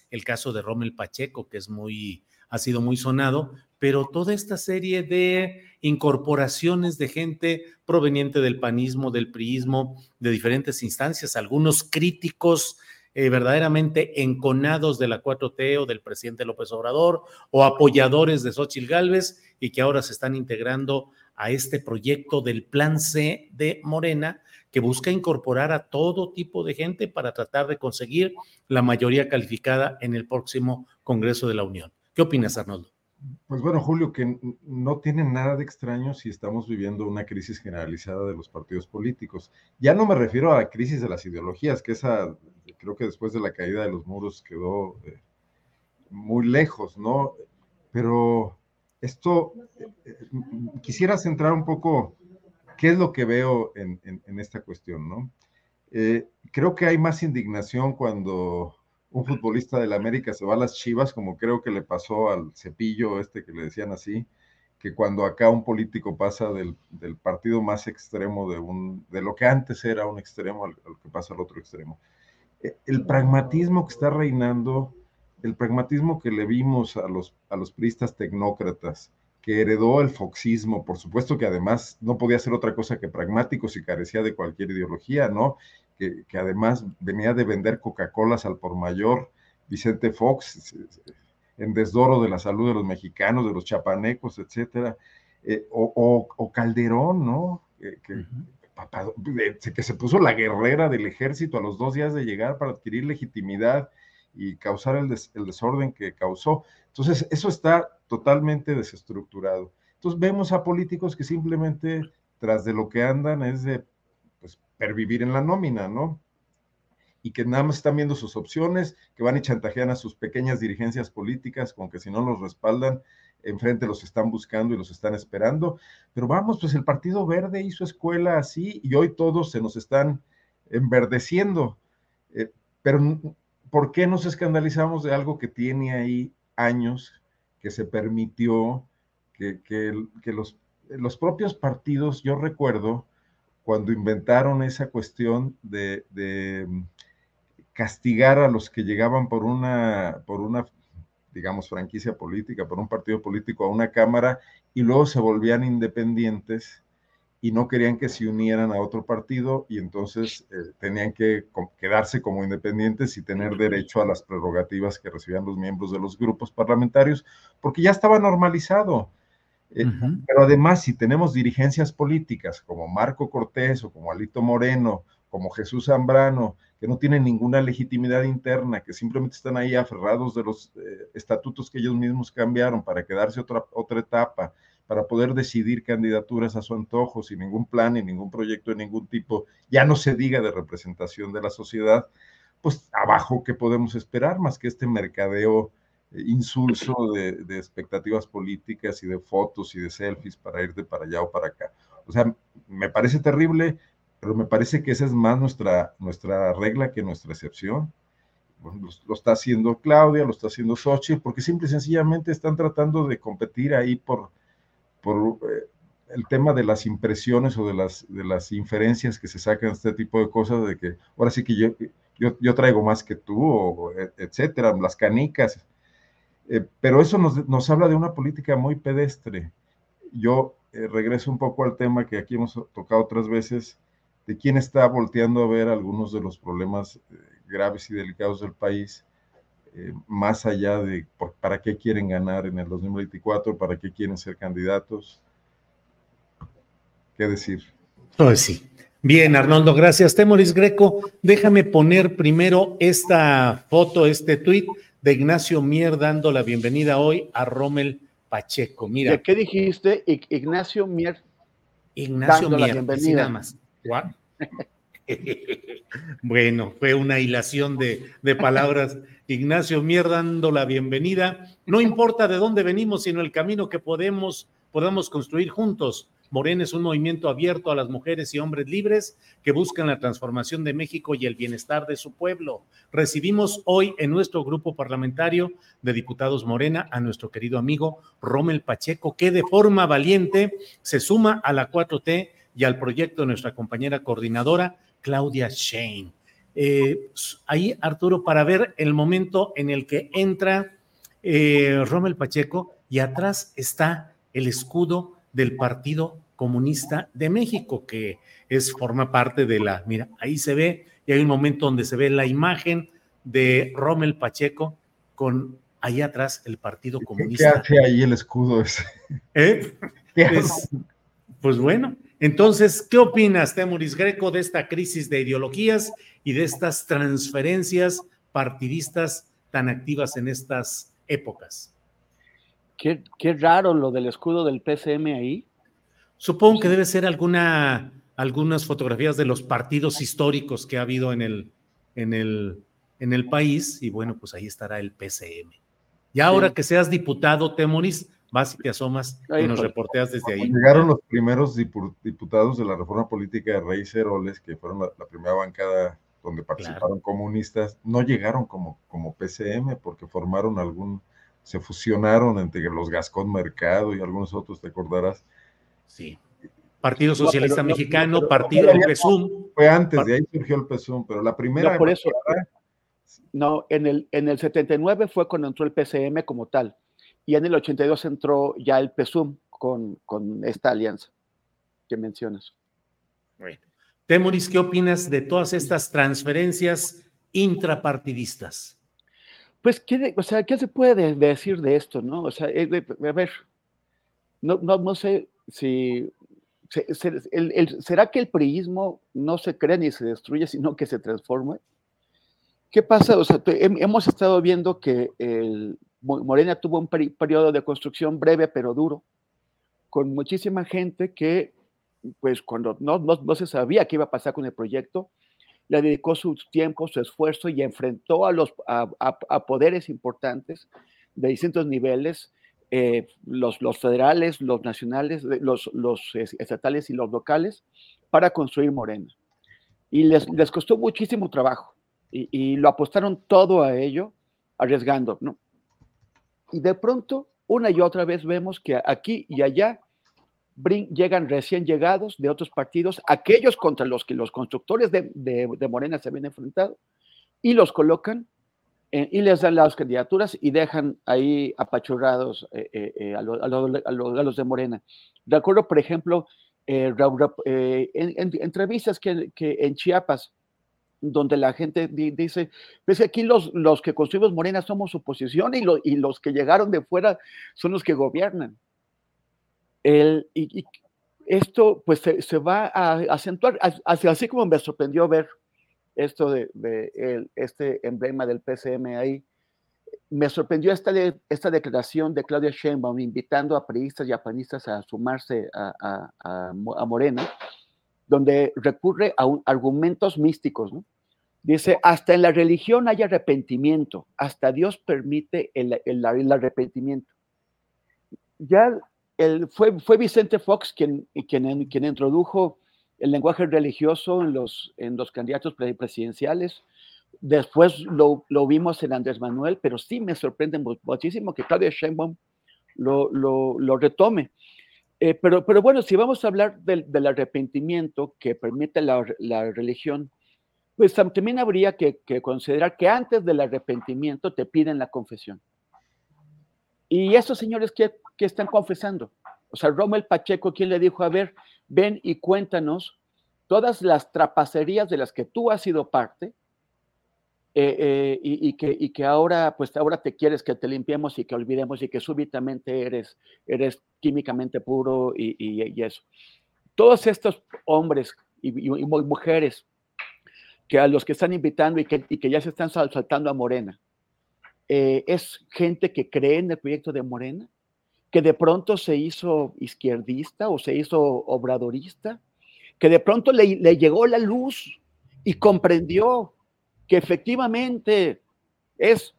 el caso de Rommel Pacheco, que es muy, ha sido muy sonado, pero toda esta serie de incorporaciones de gente proveniente del panismo, del priismo, de diferentes instancias, algunos críticos eh, verdaderamente enconados de la 4T o del presidente López Obrador o apoyadores de Xochitl Gálvez y que ahora se están integrando a este proyecto del Plan C de Morena, que busca incorporar a todo tipo de gente para tratar de conseguir la mayoría calificada en el próximo Congreso de la Unión. ¿Qué opinas, Arnoldo? Pues bueno, Julio, que no tiene nada de extraño si estamos viviendo una crisis generalizada de los partidos políticos. Ya no me refiero a la crisis de las ideologías, que esa creo que después de la caída de los muros quedó eh, muy lejos, ¿no? Pero esto, eh, eh, quisiera centrar un poco ¿Qué es lo que veo en, esta cuestión? ¿no? Eh, creo que hay más indignación cuando un futbolista del América se va a las Chivas, como creo que le pasó al cepillo este que le decían así, que cuando acá un político pasa del, partido más extremo de, un, de lo que antes era un extremo al, que pasa al otro extremo. Eh, el pragmatismo que está reinando, el pragmatismo que le vimos a los, a los priistas tecnócratas, que heredó el foxismo, por supuesto que además no podía ser otra cosa que pragmático si carecía de cualquier ideología, ¿no? Que, además venía de vender Coca-Colas al por mayor, Vicente Fox, en desdoro de la salud de los mexicanos, de los chapanecos, etcétera, eh, o, Calderón, ¿no? Que, que se puso la guerrera del ejército a los dos días de llegar para adquirir legitimidad y causar el, el desorden que causó. Entonces, eso está totalmente desestructurado. Entonces vemos a políticos que simplemente tras de lo que andan es de pues, pervivir en la nómina, ¿no? Y que nada más están viendo sus opciones, que van y chantajean a sus pequeñas dirigencias políticas con que si no los respaldan, enfrente los están buscando y los están esperando. Pero vamos, pues el Partido Verde hizo escuela así y hoy todos se nos están enverdeciendo. Eh, pero ¿por qué nos escandalizamos de algo que tiene ahí años que se permitió que, que, los, los, propios partidos, yo recuerdo cuando inventaron esa cuestión de, de, castigar a los que llegaban por una, por una, digamos, franquicia política, por un partido político a una cámara y luego se volvían independientes y no querían que se unieran a otro partido y entonces eh, tenían que quedarse como independientes y tener derecho a las prerrogativas que recibían los miembros de los grupos parlamentarios, porque ya estaba normalizado. Eh, pero además, si tenemos dirigencias políticas como Marco Cortés o como Alito Moreno, como Jesús Zambrano, que no tienen ninguna legitimidad interna, que simplemente están ahí aferrados de los eh, estatutos que ellos mismos cambiaron para quedarse otra, otra etapa, para poder decidir candidaturas a su antojo, sin ningún plan y ningún proyecto de ningún tipo, ya no se diga de representación de la sociedad, pues abajo, ¿qué podemos esperar más que este mercadeo eh, insulso de, de, expectativas políticas y de fotos y de selfies para ir de para allá o para acá? O sea, me parece terrible, pero me parece que esa es más nuestra, nuestra regla que nuestra excepción. lo, está haciendo Claudia, lo está haciendo Sochi, porque simple y sencillamente están tratando de competir ahí por, por eh, el tema de las impresiones o de las, de las inferencias que se sacan de este tipo de cosas, de que ahora sí que yo, yo, yo traigo más que tú, o, e, etcétera, las canicas. Eh, pero eso nos, nos, habla de una política muy pedestre. Yo eh, regreso un poco al tema que aquí hemos tocado otras veces, de quién está volteando a ver algunos de los problemas graves y delicados del país, eh, más allá de por, para qué quieren ganar en el 2024, para qué quieren ser candidatos. ¿Qué decir? Pues sí. Bien, Arnoldo, gracias. Temoris Greco, déjame poner primero esta foto, este tuit de Ignacio Mier dando la bienvenida hoy a Rommel Pacheco. Mira. ¿Qué dijiste? Ignacio Mier. Ignacio Mier, la bienvenida. nada más. [laughs] [laughs] bueno, fue una hilación de, palabras. Ignacio Mier dando la bienvenida. No importa de dónde venimos, sino el camino que podemos, podemos construir juntos. Morena es un movimiento abierto a las mujeres y hombres libres que buscan la transformación de México y el bienestar de su pueblo. Recibimos hoy en nuestro grupo parlamentario de diputados Morena a nuestro querido amigo Rommel Pacheco, que de forma valiente se suma a la 4T y al proyecto de nuestra compañera coordinadora, Claudia Shane. Eh, ahí, Arturo, para ver el momento en el que entra eh, Rommel Pacheco y atrás está el escudo del Partido Comunista de México, que es, forma parte de la, mira, ahí se ve, y hay un momento donde se ve la imagen de Rommel Pacheco con ahí atrás el Partido Comunista. ¿Qué hace ahí el escudo ese? ¿Eh? Es, pues bueno, entonces, ¿qué opinas, Temuris Greco, de esta crisis de ideologías y de estas transferencias partidistas tan activas en estas épocas? Qué, raro lo del escudo del PCM ahí. Supongo que debe ser alguna, algunas fotografías de los partidos históricos que ha habido en el, en el, en el país, y bueno, pues ahí estará el PCM. Y ahora que seas diputado, Temuris, vas y te asomas y nos reporteas desde ahí. Llegaron los primeros diputados de la reforma política de Rey Ceroles, que fueron la, primera bancada donde participaron comunistas, no llegaron como, como PCM porque formaron algún, se fusionaron entre los Gascón Mercado y algunos otros, te acordarás. Sí. Partido Socialista Mexicano, Partido del PESUM. Fue antes, de ahí surgió el PESUM, pero la primera... por eso, no, en el, en el 79 fue cuando entró el PCM como tal y en el 82 entró ya el PESUM con, con esta alianza que mencionas. Bueno. Temoris, ¿qué opinas de todas estas transferencias intrapartidistas? Pues, ¿qué, o sea, ¿qué se puede decir de esto, no? O sea, eh, a ver, no, no, no sé si ¿Será que el priismo no se crea ni se destruye, sino que se transforma? ¿Qué pasa? O sea, hemos estado viendo que el, Morena tuvo un periodo de construcción breve pero duro, con muchísima gente que, pues cuando no, no, se sabía qué iba a pasar con el proyecto, le dedicó su tiempo, su esfuerzo y enfrentó a, los, a, poderes importantes de distintos niveles, eh, los, los, federales, los nacionales, los, los, estatales y los locales, para construir Morena. Y les, les costó muchísimo trabajo y, y, lo apostaron todo a ello, arriesgando, ¿no? Y de pronto, una y otra vez vemos que aquí y allá llegan recién llegados de otros partidos, aquellos contra los que los constructores de, de, Morena se habían enfrentado, y los colocan y les dan las candidaturas y dejan ahí apachurrados eh, eh, eh, a, a, los de Morena. De acuerdo, por ejemplo, en, entrevistas que en Chiapas, donde la gente dice, pues aquí los, los que construimos Morena somos oposición y, y los que llegaron de fuera son los que gobiernan. El, y, esto pues se, va a acentuar, así, así, como me sorprendió ver esto de, el, este emblema del PCM ahí, me sorprendió esta, esta declaración de Claudia Sheinbaum invitando a periodistas y a panistas a sumarse a, a, Morena, donde recurre a argumentos místicos. ¿no? Dice, hasta en la religión hay arrepentimiento, hasta Dios permite el, el, el arrepentimiento. Ya el, fue, fue Vicente Fox quien, quien, quien introdujo el lenguaje religioso en los, en los candidatos presidenciales Después lo, lo, vimos en Andrés Manuel, pero sí me sorprende muchísimo que Claudia Sheinbaum lo, lo, lo retome. Eh, pero, pero bueno, si vamos a hablar del, arrepentimiento que permite la, religión, pues también habría que, que, considerar que antes del arrepentimiento te piden la confesión. Y esos señores que, que están confesando, o sea, Rommel Pacheco, quien le dijo, a ver, ven y cuéntanos todas las trapacerías de las que tú has sido parte, eh, eh, y, que, ahora, pues ahora te quieres que te limpiemos y que olvidemos y que súbitamente eres, eres químicamente puro y, y eso. Todos estos hombres y, mujeres que a los que están invitando y que, que ya se están saltando a Morena, eh, es gente que cree en el proyecto de Morena, que de pronto se hizo izquierdista o se hizo obradorista, que de pronto le, le llegó la luz y comprendió que efectivamente es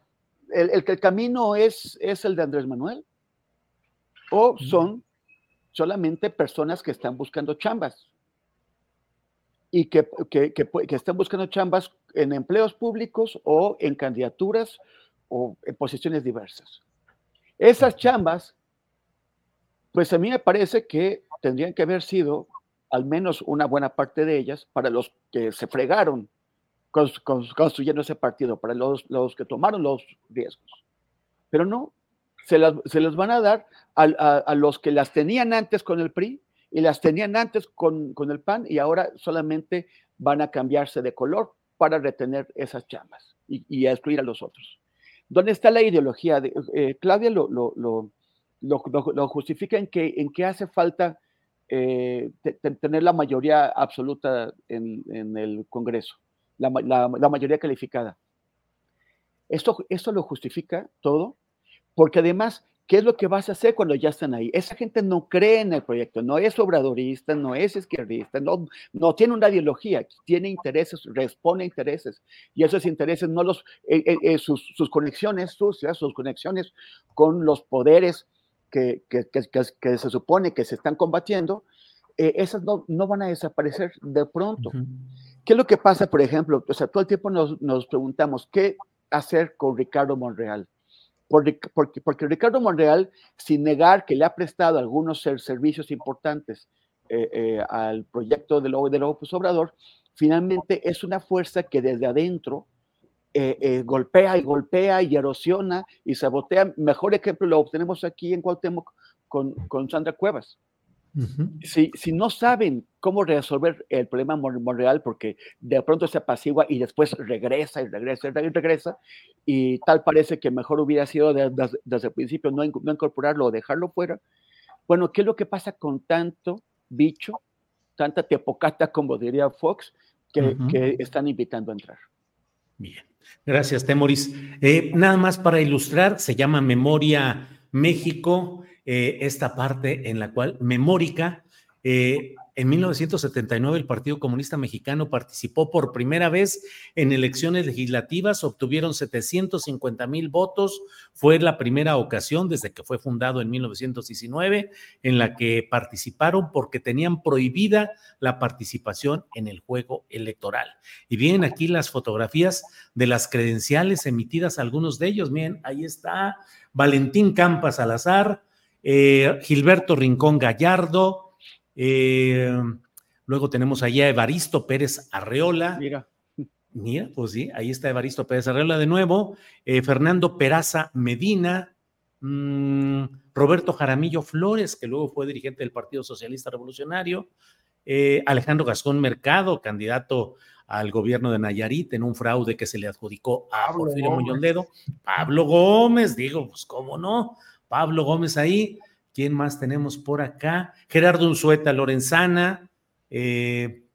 el, que el camino es, es el de Andrés Manuel, o son solamente personas que están buscando chambas y que, que, que, están buscando chambas en empleos públicos o en candidaturas o en posiciones diversas. Esas chambas, pues a mí me parece que tendrían que haber sido al menos una buena parte de ellas para los que se fregaron construyendo ese partido, para los, los que tomaron los riesgos. Pero no, se las, se van a dar a, a, los que las tenían antes con el PRI y las tenían antes con, con, el PAN y ahora solamente van a cambiarse de color para retener esas chamas y, y excluir a los otros. ¿Dónde está la ideología? De, eh, Claudia lo, lo, lo, lo, justifica en que, en que hace falta eh, tener la mayoría absoluta en, en el Congreso la, mayoría calificada. Esto, esto lo justifica todo, porque además, ¿qué es lo que vas a hacer cuando ya están ahí? Esa gente no cree en el proyecto, no es obradorista, no es izquierdista, no, no tiene una ideología, tiene intereses, responde a intereses, y esos intereses no los, eh, eh, eh, sus, sus, conexiones sucias, sus conexiones con los poderes que, que, que, se supone que se están combatiendo, esas no, no, van a desaparecer de pronto. ¿Qué es lo que pasa, por ejemplo? O sea, todo el tiempo nos, nos preguntamos, ¿qué hacer con Ricardo Monreal? Porque, porque, porque, Ricardo Monreal, sin negar que le ha prestado algunos servicios importantes eh, eh, al proyecto de de López Obrador, finalmente es una fuerza que desde adentro eh, golpea y golpea y erosiona y sabotea. Mejor ejemplo lo obtenemos aquí en Cuauhtémoc con, con Sandra Cuevas si, si, no saben cómo resolver el problema Monreal, porque de pronto se apacigua y después regresa y regresa y regresa, y tal parece que mejor hubiera sido desde el principio no, no, incorporarlo o dejarlo fuera. Bueno, ¿qué es lo que pasa con tanto bicho, tanta tepocata, como diría Fox, que, que están invitando a entrar? Bien, gracias, Temoris. Eh, nada más para ilustrar, se llama Memoria México eh, esta parte en la cual Memórica, eh, en 1979 el Partido Comunista Mexicano participó por primera vez en elecciones legislativas, obtuvieron 750 mil votos, fue la primera ocasión desde que fue fundado en 1919 en la que participaron porque tenían prohibida la participación en el juego electoral. Y vienen aquí las fotografías de las credenciales emitidas, algunos de ellos, miren, ahí está Valentín Campas Salazar, eh, Gilberto Rincón Gallardo, eh, luego tenemos allá a Evaristo Pérez Arreola. Mira. Mira, pues sí, ahí está Evaristo Pérez Arreola de nuevo, eh, Fernando Peraza Medina, mm, Roberto Jaramillo Flores, que luego fue dirigente del Partido Socialista Revolucionario, Alejandro Gascón Mercado, candidato al gobierno de Nayarit en un fraude que se le adjudicó a Porfirio Muñoz Ledo, Pablo Gómez, digo, pues cómo no, Pablo Gómez ahí. ¿Quién más tenemos por acá? Gerardo Unzueta Lorenzana. Eh,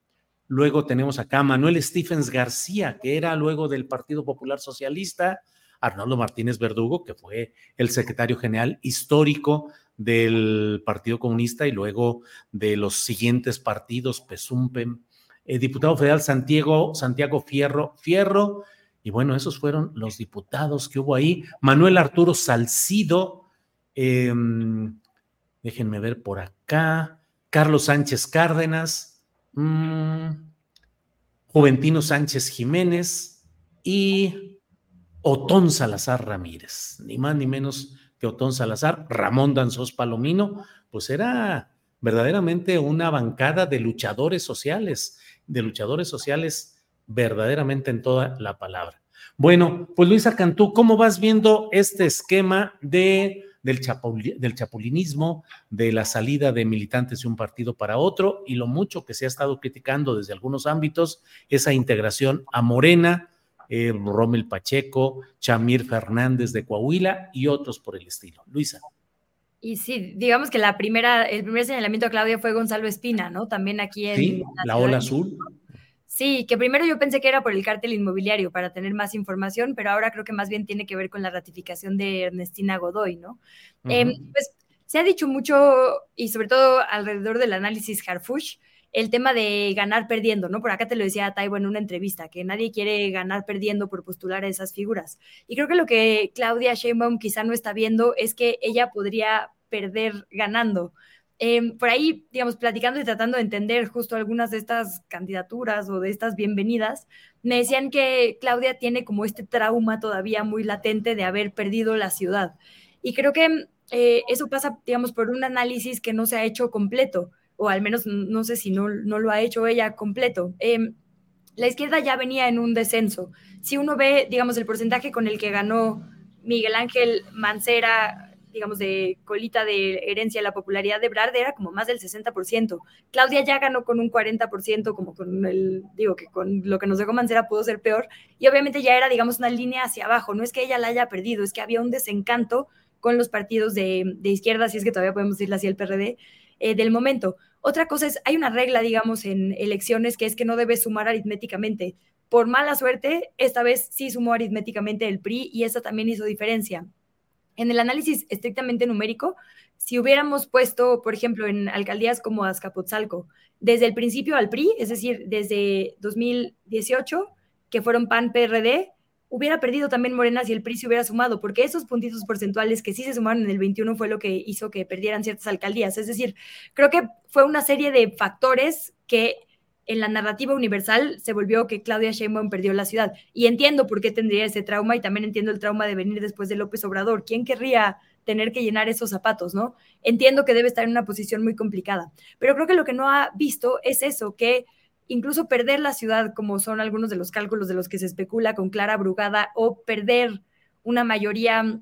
luego tenemos acá Manuel Stephens García, que era luego del Partido Popular Socialista. Arnoldo Martínez Verdugo, que fue el secretario general histórico del Partido Comunista y luego de los siguientes partidos, Pesumpen, eh, diputado federal Santiago, Santiago Fierro, Fierro, y bueno, esos fueron los diputados que hubo ahí. Manuel Arturo Salcido, em, déjenme ver por acá, Carlos Sánchez Cárdenas, mm, Juventino Sánchez Jiménez. Y Otón Salazar Ramírez, ni más ni menos que Otón Salazar, Ramón Danzós Palomino, pues era verdaderamente una bancada de luchadores sociales, de luchadores sociales verdaderamente en toda la palabra. Bueno, pues Luisa Cantú, ¿cómo vas viendo este esquema de, del, del chapulinismo, de la salida de militantes de un partido para otro y lo mucho que se ha estado criticando desde algunos ámbitos, esa integración a Morena, eh, Rommel Pacheco, Chamir Fernández de Coahuila y otros por el estilo. Luisa. Y sí, digamos que la primera, el primer señalamiento a Claudia fue Gonzalo Espina, ¿no? También aquí en sí, la, ola azul. Sí, que primero yo pensé que era por el cártel inmobiliario para tener más información, pero ahora creo que más bien tiene que ver con la ratificación de Ernestina Godoy, ¿no? Em, pues se ha dicho mucho y sobre todo alrededor del análisis Harfush, el tema de ganar perdiendo, ¿no? Por acá te lo decía Taibo en una entrevista, que nadie quiere ganar perdiendo por postular a esas figuras. Y creo que lo que Claudia Sheinbaum quizá no está viendo es que ella podría perder ganando. Em, por ahí, digamos, platicando y tratando de entender justo algunas de estas candidaturas o de estas bienvenidas, me decían que Claudia tiene como este trauma todavía muy latente de haber perdido la ciudad. Y creo que eh, eso pasa, digamos, por un análisis que no se ha hecho completo o al menos no sé si no, no lo ha hecho ella completo. Em, la izquierda ya venía en un descenso. Si uno ve, digamos, el porcentaje con el que ganó Miguel Ángel Mancera, digamos, de colita de herencia, la popularidad de Brad era como más del 60%. Claudia ya ganó con un 40%, como con el, digo, que con lo que nos dejó Mancera pudo ser peor. Y obviamente ya era, digamos, una línea hacia abajo. No es que ella la haya perdido, es que había un desencanto con los partidos de, de izquierda, si es que todavía podemos decirle así el PRD, eh, del momento. Otra cosa es, hay una regla, digamos, en elecciones que es que no debes sumar aritméticamente. Por mala suerte, esta vez sí sumó aritméticamente el PRI y esa también hizo diferencia. En el análisis estrictamente numérico, si hubiéramos puesto, por ejemplo, en alcaldías como Azcapotzalco, desde el principio al PRI, es decir, desde 2018, que fueron PAN-PRD, hubiera perdido también Morena si el PRI se hubiera sumado, porque esos puntitos porcentuales que sí se sumaron en el 21 fue lo que hizo que perdieran ciertas alcaldías. Es decir, creo que fue una serie de factores que en la narrativa universal se volvió que Claudia Sheinbaum perdió la ciudad. Y entiendo por qué tendría ese trauma y también entiendo el trauma de venir después de López Obrador. ¿Quién querría tener que llenar esos zapatos, no? Entiendo que debe estar en una posición muy complicada, pero creo que lo que no ha visto es eso, que incluso perder la ciudad, como son algunos de los cálculos de los que se especula con Clara Brugada, o perder una mayoría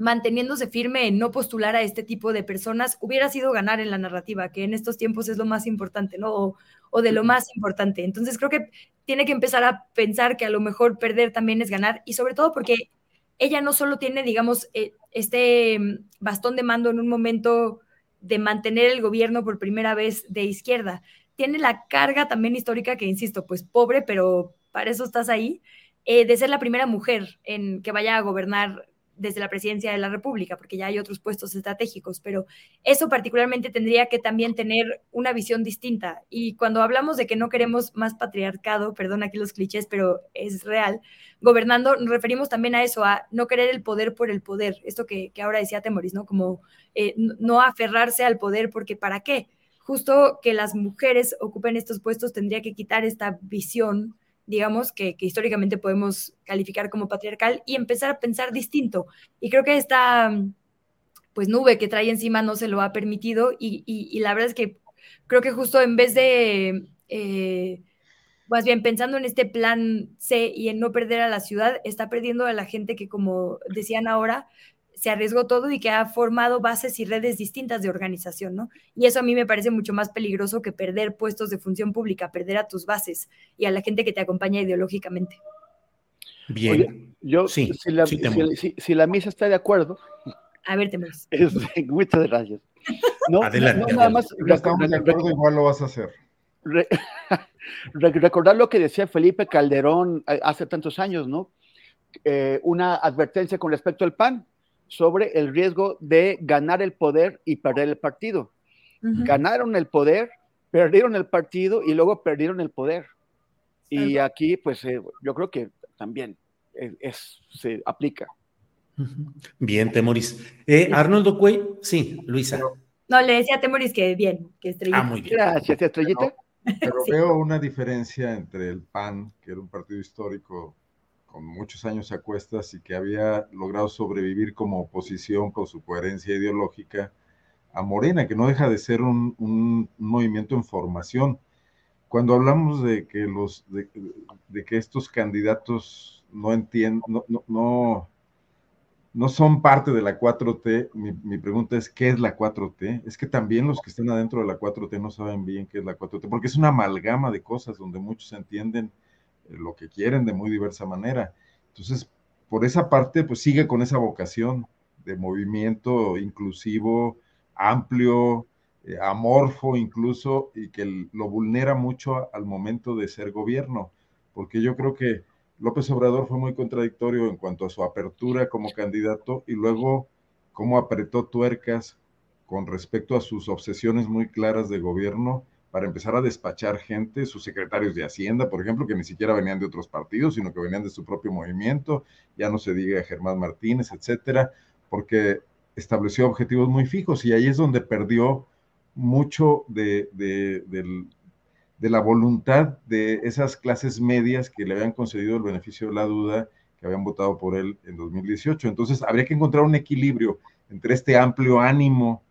manteniéndose firme en no postular a este tipo de personas, hubiera sido ganar en la narrativa, que en estos tiempos es lo más importante, ¿no? O, de lo más importante. Entonces creo que tiene que empezar a pensar que a lo mejor perder también es ganar, y sobre todo porque ella no solo tiene, digamos, eh, este bastón de mando en un momento de mantener el gobierno por primera vez de izquierda, tiene la carga también histórica que, insisto, pues pobre, pero para eso estás ahí, eh, de ser la primera mujer en que vaya a gobernar desde la presidencia de la República, porque ya hay otros puestos estratégicos, pero eso particularmente tendría que también tener una visión distinta. Y cuando hablamos de que no queremos más patriarcado, perdón aquí los clichés, pero es real, gobernando, nos referimos también a eso, a no querer el poder por el poder, esto que, ahora decía Temoris, ¿no? Como eh, no aferrarse al poder, porque ¿para qué? justo que las mujeres ocupen estos puestos tendría que quitar esta visión, digamos, que, históricamente podemos calificar como patriarcal y empezar a pensar distinto. Y creo que esta pues nube que trae encima no se lo ha permitido y, la verdad es que creo que justo en vez de, eh, más bien pensando en este plan C y en no perder a la ciudad, está perdiendo a la gente que, como decían ahora, se arriesgó todo y que ha formado bases y redes distintas de organización, ¿no? Y eso a mí me parece mucho más peligroso que perder puestos de función pública, perder a tus bases y a la gente que te acompaña ideológicamente. Bien. yo, si, la, si, la, misa está de acuerdo. A ver, Temus. muchas gracias. No, Adelante. nada más. estamos de acuerdo, igual lo vas a hacer. [laughs] recordar lo que decía Felipe Calderón eh, hace tantos años, ¿no? eh, una advertencia con respecto al PAN sobre el riesgo de ganar el poder y perder el partido. Ganaron el poder, perdieron el partido y luego perdieron el poder. Y aquí, pues eh, yo creo que también es, se aplica. Bien, Temoris. Eh, Arnoldo Cuey, sí, Luisa. No, le decía a Temoris que bien, que estrellita. Ah, muy bien. Gracias, estrellita. Pero, veo una diferencia entre el PAN, que era un partido histórico con muchos años a cuestas y que había logrado sobrevivir como oposición por su coherencia ideológica, a Morena, que no deja de ser un, un movimiento en formación. Cuando hablamos de que, los, de, de que estos candidatos no entienden, no, no, no, no, son parte de la 4T, mi, mi, pregunta es, ¿qué es la 4T? Es que también los que están adentro de la 4T no saben bien qué es la 4T, porque es una amalgama de cosas donde muchos entienden lo que quieren de muy diversa manera. Entonces, por esa parte, pues sigue con esa vocación de movimiento inclusivo, amplio, eh, amorfo incluso, y que lo vulnera mucho al momento de ser gobierno, porque yo creo que López Obrador fue muy contradictorio en cuanto a su apertura como candidato y luego cómo apretó tuercas con respecto a sus obsesiones muy claras de gobierno para empezar a despachar gente, sus secretarios de Hacienda, por ejemplo, que ni siquiera venían de otros partidos, sino que venían de su propio movimiento, ya no se diga Germán Martínez, etcétera, porque estableció objetivos muy fijos y ahí es donde perdió mucho de, de, de, la voluntad de esas clases medias que le habían concedido el beneficio de la duda, que habían votado por él en 2018. Entonces, habría que encontrar un equilibrio entre este amplio ánimo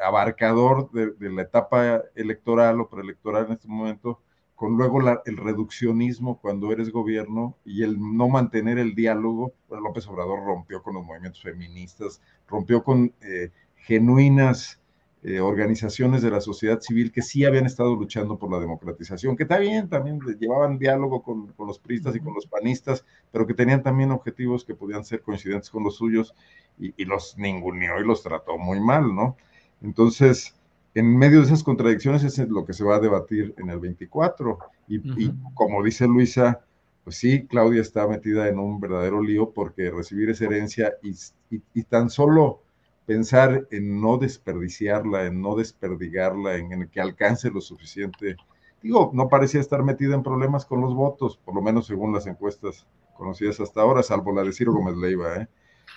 abarcador de, la etapa electoral o preelectoral en este momento, con luego el reduccionismo cuando eres gobierno y el no mantener el diálogo. Bueno, López Obrador rompió con los movimientos feministas, rompió con eh, genuinas eh, organizaciones de la sociedad civil que sí habían estado luchando por la democratización, que está bien, también llevaban diálogo con, con los priistas y con los panistas, pero que tenían también objetivos que podían ser coincidentes con los suyos y, y los ninguneó y los trató muy mal, ¿no? Entonces, en medio de esas contradicciones es lo que se va a debatir en el 24. Y, y, como dice Luisa, pues sí, Claudia está metida en un verdadero lío porque recibir esa herencia y, y, y tan solo pensar en no desperdiciarla, en no desperdigarla, en, en, que alcance lo suficiente. Digo, no parecía estar metida en problemas con los votos, por lo menos según las encuestas conocidas hasta ahora, salvo la de Ciro Gómez Leiva, ¿eh?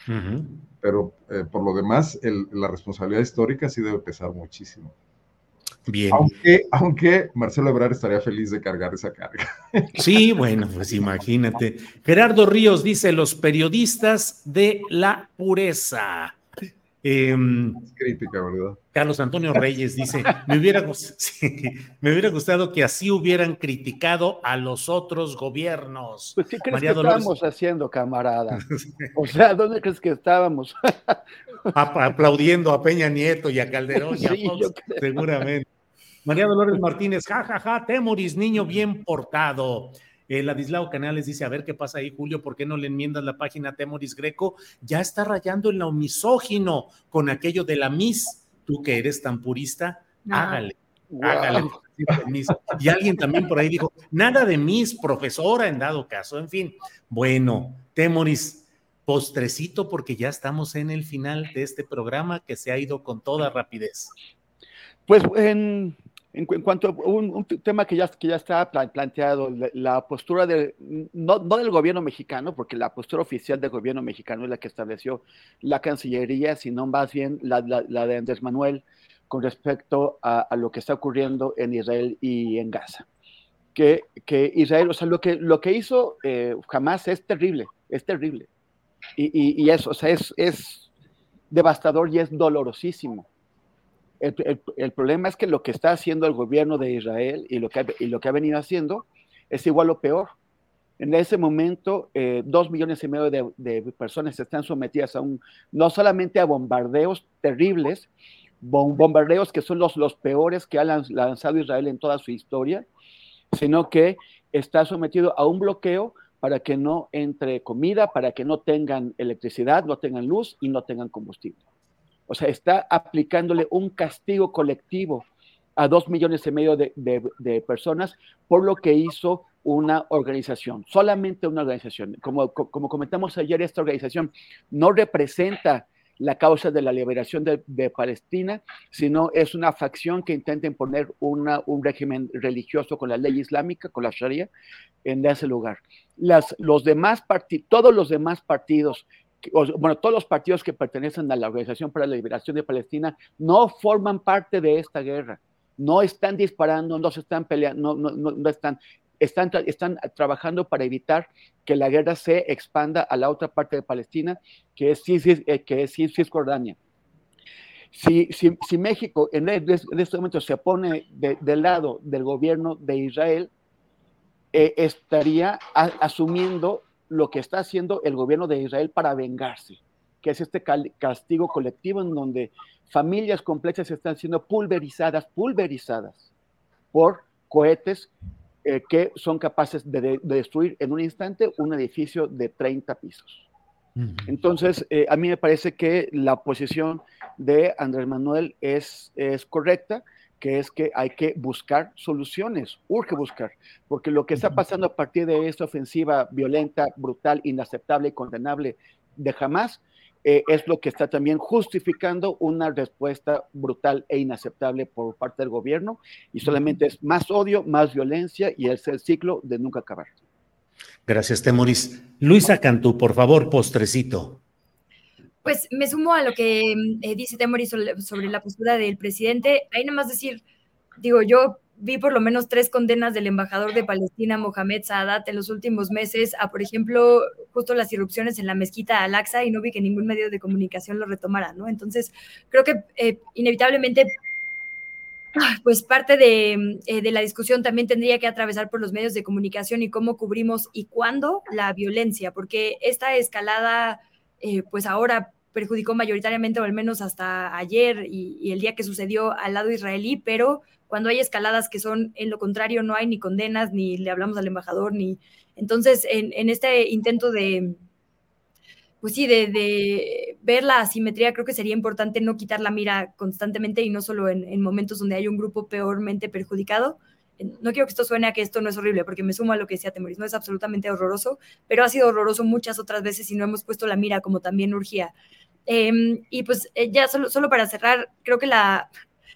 Uh -huh. Pero eh, por lo demás, el, la responsabilidad histórica sí debe pesar muchísimo. Bien. Aunque, aunque Marcelo Ebrard estaría feliz de cargar esa carga. [laughs] Sí, bueno, pues imagínate. Gerardo Ríos dice: los periodistas de la pureza. Eh, crítica, ¿verdad? Carlos Antonio Reyes dice: me hubiera, [laughs] sí, me hubiera, gustado que así hubieran criticado a los otros gobiernos. Pues, ¿qué crees María que Dolores... estábamos haciendo, camarada? [laughs] O sea, ¿dónde crees que estábamos? Aplaudiendo a Peña Nieto y a Calderón, y a [laughs] Fox, seguramente. María Dolores Martínez, jajaja, ja, ja, Temoris, niño bien portado. Eh, Ladislao Canales dice, a ver qué pasa ahí, Julio, ¿por qué no le enmiendas la página a Temoris Greco? Ya está rayando en lo misógino con aquello de la Miss. Tú que eres tan purista, no. hágale, wow. hágale. [laughs] Y alguien también por ahí dijo, nada de Miss, profesora en dado caso. En fin, bueno, Temoris, postrecito porque ya estamos en el final de este programa que se ha ido con toda rapidez. Pues en, en, en, cuanto a un, un, tema que ya, que ya está planteado, la, la postura de, no, no, del gobierno mexicano, porque la postura oficial del gobierno mexicano es la que estableció la Cancillería, sino más bien la, la, la de Andrés Manuel con respecto a, a, lo que está ocurriendo en Israel y en Gaza. Que, que Israel, o sea, lo que, lo que hizo eh, jamás es terrible, es terrible. Y, y, y eso, o sea, es, es devastador y es dolorosísimo el, problema es que lo que está haciendo el gobierno de Israel y lo que ha, venido haciendo es igual o peor. En ese momento, eh, dos millones y medio de, de, personas están sometidas a un, no solamente a bombardeos terribles, bombardeos que son los, los peores que ha lanzado Israel en toda su historia, sino que está sometido a un bloqueo para que no entre comida, para que no tengan electricidad, no tengan luz y no tengan combustible. O sea, está aplicándole un castigo colectivo a dos millones y medio de, personas por lo que hizo una organización, solamente una organización. Como, como comentamos ayer, esta organización no representa la causa de la liberación de, Palestina, sino es una facción que intenta imponer un régimen religioso con la ley islámica, con la Sharia, en ese lugar. Los demás todos los demás partidos bueno, todos los partidos que pertenecen a la Organización para la Liberación de Palestina no forman parte de esta guerra, no están disparando, no se están peleando, no, no, no están están, están trabajando para evitar que la guerra se expanda a la otra parte de Palestina, que es, eh, que es Cisjordania. Si, si, si, México en, este momento se pone del lado del gobierno de Israel, eh, estaría asumiendo lo que está haciendo el gobierno de Israel para vengarse, que es este castigo colectivo en donde familias complejas están siendo pulverizadas, pulverizadas por cohetes eh, que son capaces de, destruir en un instante un edificio de 30 pisos. Entonces, eh, a mí me parece que la posición de Andrés Manuel es, es correcta, que es que hay que buscar soluciones, urge buscar, porque lo que está pasando a partir de esta ofensiva violenta, brutal, inaceptable y condenable de Hamas eh, es lo que está también justificando una respuesta brutal e inaceptable por parte del gobierno y solamente es más odio, más violencia y es el ciclo de nunca acabar. Gracias, Temoris. Luisa Cantú, por favor, postrecito. Pues me sumo a lo que eh, dice Temoris sobre la postura del presidente. Ahí nada más decir, digo, yo vi por lo menos tres condenas del embajador de Palestina, Mohamed Saadat, en los últimos meses a, por ejemplo, justo las irrupciones en la mezquita Al-Aqsa y no vi que ningún medio de comunicación lo retomara, ¿no? Entonces, creo que eh, inevitablemente, pues parte de, eh, de, la discusión también tendría que atravesar por los medios de comunicación y cómo cubrimos y cuándo la violencia, porque esta escalada, pues ahora perjudicó mayoritariamente, o al menos hasta ayer y, el día que sucedió al lado israelí, pero cuando hay escaladas que son en lo contrario, no hay ni condenas, ni le hablamos al embajador, ni... Entonces, en, este intento de, pues sí, de, ver la asimetría, creo que sería importante no quitar la mira constantemente y no solo en, momentos donde hay un grupo peormente perjudicado. No quiero que esto suene a que esto no es horrible, porque me sumo a lo que decía Temoris, no es absolutamente horroroso, pero ha sido horroroso muchas otras veces y no hemos puesto la mira como también urgía. Em, y pues eh, ya solo, solo para cerrar, creo que la,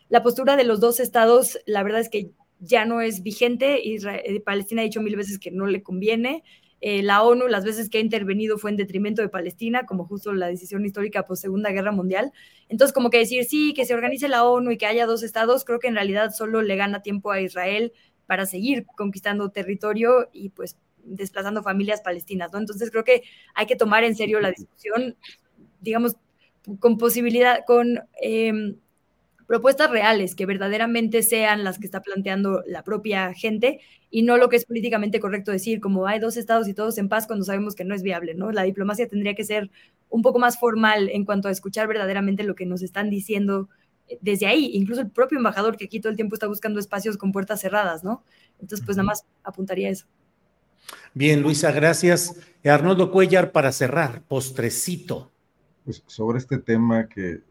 la postura de los dos estados, la verdad es que ya no es vigente. Israel, eh, Palestina ha dicho mil veces que no le conviene. Eh, la ONU, las veces que ha intervenido fue en detrimento de Palestina, como justo la decisión histórica post Segunda Guerra Mundial. Entonces, como que decir sí, que se organice la ONU y que haya dos estados, creo que en realidad solo le gana tiempo a Israel para seguir conquistando territorio y pues desplazando familias palestinas, ¿no? Entonces creo que hay que tomar en serio la discusión, digamos, con posibilidad, con em, propuestas reales que verdaderamente sean las que está planteando la propia gente y no lo que es políticamente correcto decir, como hay dos estados y todos en paz cuando sabemos que no es viable, ¿no? La diplomacia tendría que ser un poco más formal en cuanto a escuchar verdaderamente lo que nos están diciendo eh, desde ahí, incluso el propio embajador que aquí todo el tiempo está buscando espacios con puertas cerradas, ¿no? Entonces, pues nada más apuntaría eso. Bien, Luisa, gracias. Arnoldo Cuellar, para cerrar, postrecito. Pues sobre este tema que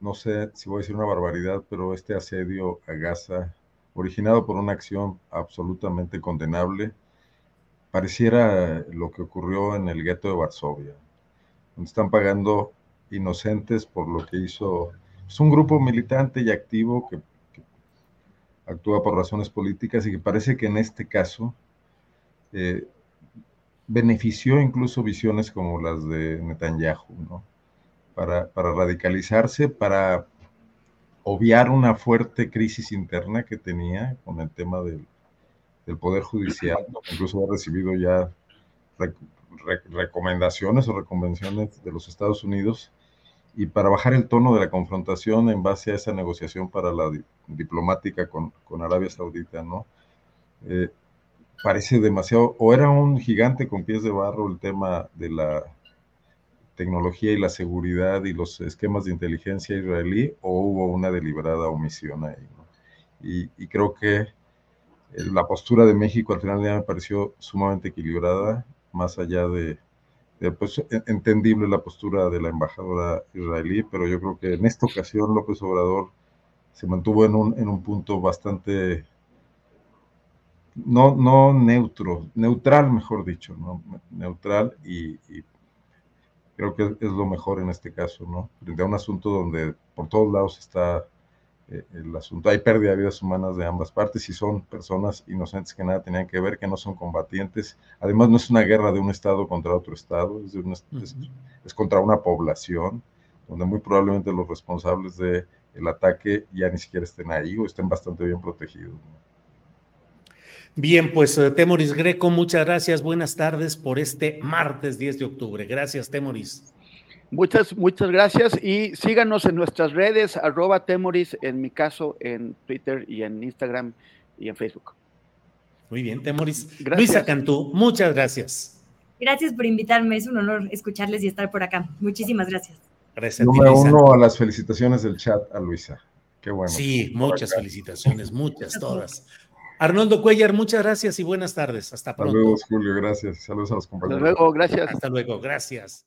no sé si voy a decir una barbaridad, pero este asedio a Gaza, originado por una acción absolutamente condenable, pareciera lo que ocurrió en el gueto de Varsovia, donde están pagando inocentes por lo que hizo es un grupo militante y activo que, actúa por razones políticas y que parece que en este caso eh, benefició incluso visiones como las de Netanyahu, ¿no? para, radicalizarse, para obviar una fuerte crisis interna que tenía con el tema del, Poder Judicial, incluso ha recibido ya recomendaciones o reconvenciones de los Estados Unidos, y para bajar el tono de la confrontación en base a esa negociación para la diplomática con, Arabia Saudita, ¿no? Eh, parece demasiado, o era un gigante con pies de barro el tema de la tecnología y la seguridad y los esquemas de inteligencia israelí o hubo una deliberada omisión ahí. Y, creo que la postura de México al final ya me pareció sumamente equilibrada, más allá de, pues, e, entendible la postura de la embajadora israelí, pero yo creo que en esta ocasión López Obrador se mantuvo en un, en un punto bastante no, no neutro, neutral, mejor dicho, ¿no? Neutral y, creo que es lo mejor en este caso, ¿no? Frente a un asunto donde por todos lados está eh, el asunto, hay pérdida de vidas humanas de ambas partes y son personas inocentes que nada tenían que ver, que no son combatientes. Además, no es una guerra de un Estado contra otro Estado, es, es, contra una población, donde muy probablemente los responsables del el ataque ya ni siquiera estén ahí o estén bastante bien protegidos. Bien, pues eh, Temoris Greco, muchas gracias. Buenas tardes por este martes 10 de octubre. Gracias, Temoris. Muchas, muchas gracias y síganos en nuestras redes, arroba Temoris, en mi caso, en Twitter y en Instagram y en Facebook. Muy bien, Temoris. Gracias. Luisa Cantú, muchas gracias. Gracias por invitarme, es un honor escucharles y estar por acá. Muchísimas gracias. Gracias. Número uno a las felicitaciones del chat a Luisa. Qué bueno. Sí, muchas felicitaciones, muchas, todas. Arnoldo Cuellar, muchas gracias y buenas tardes. Hasta pronto. Hasta luego, Julio, gracias. Saludos a los compañeros. Hasta luego, gracias. Hasta luego, gracias.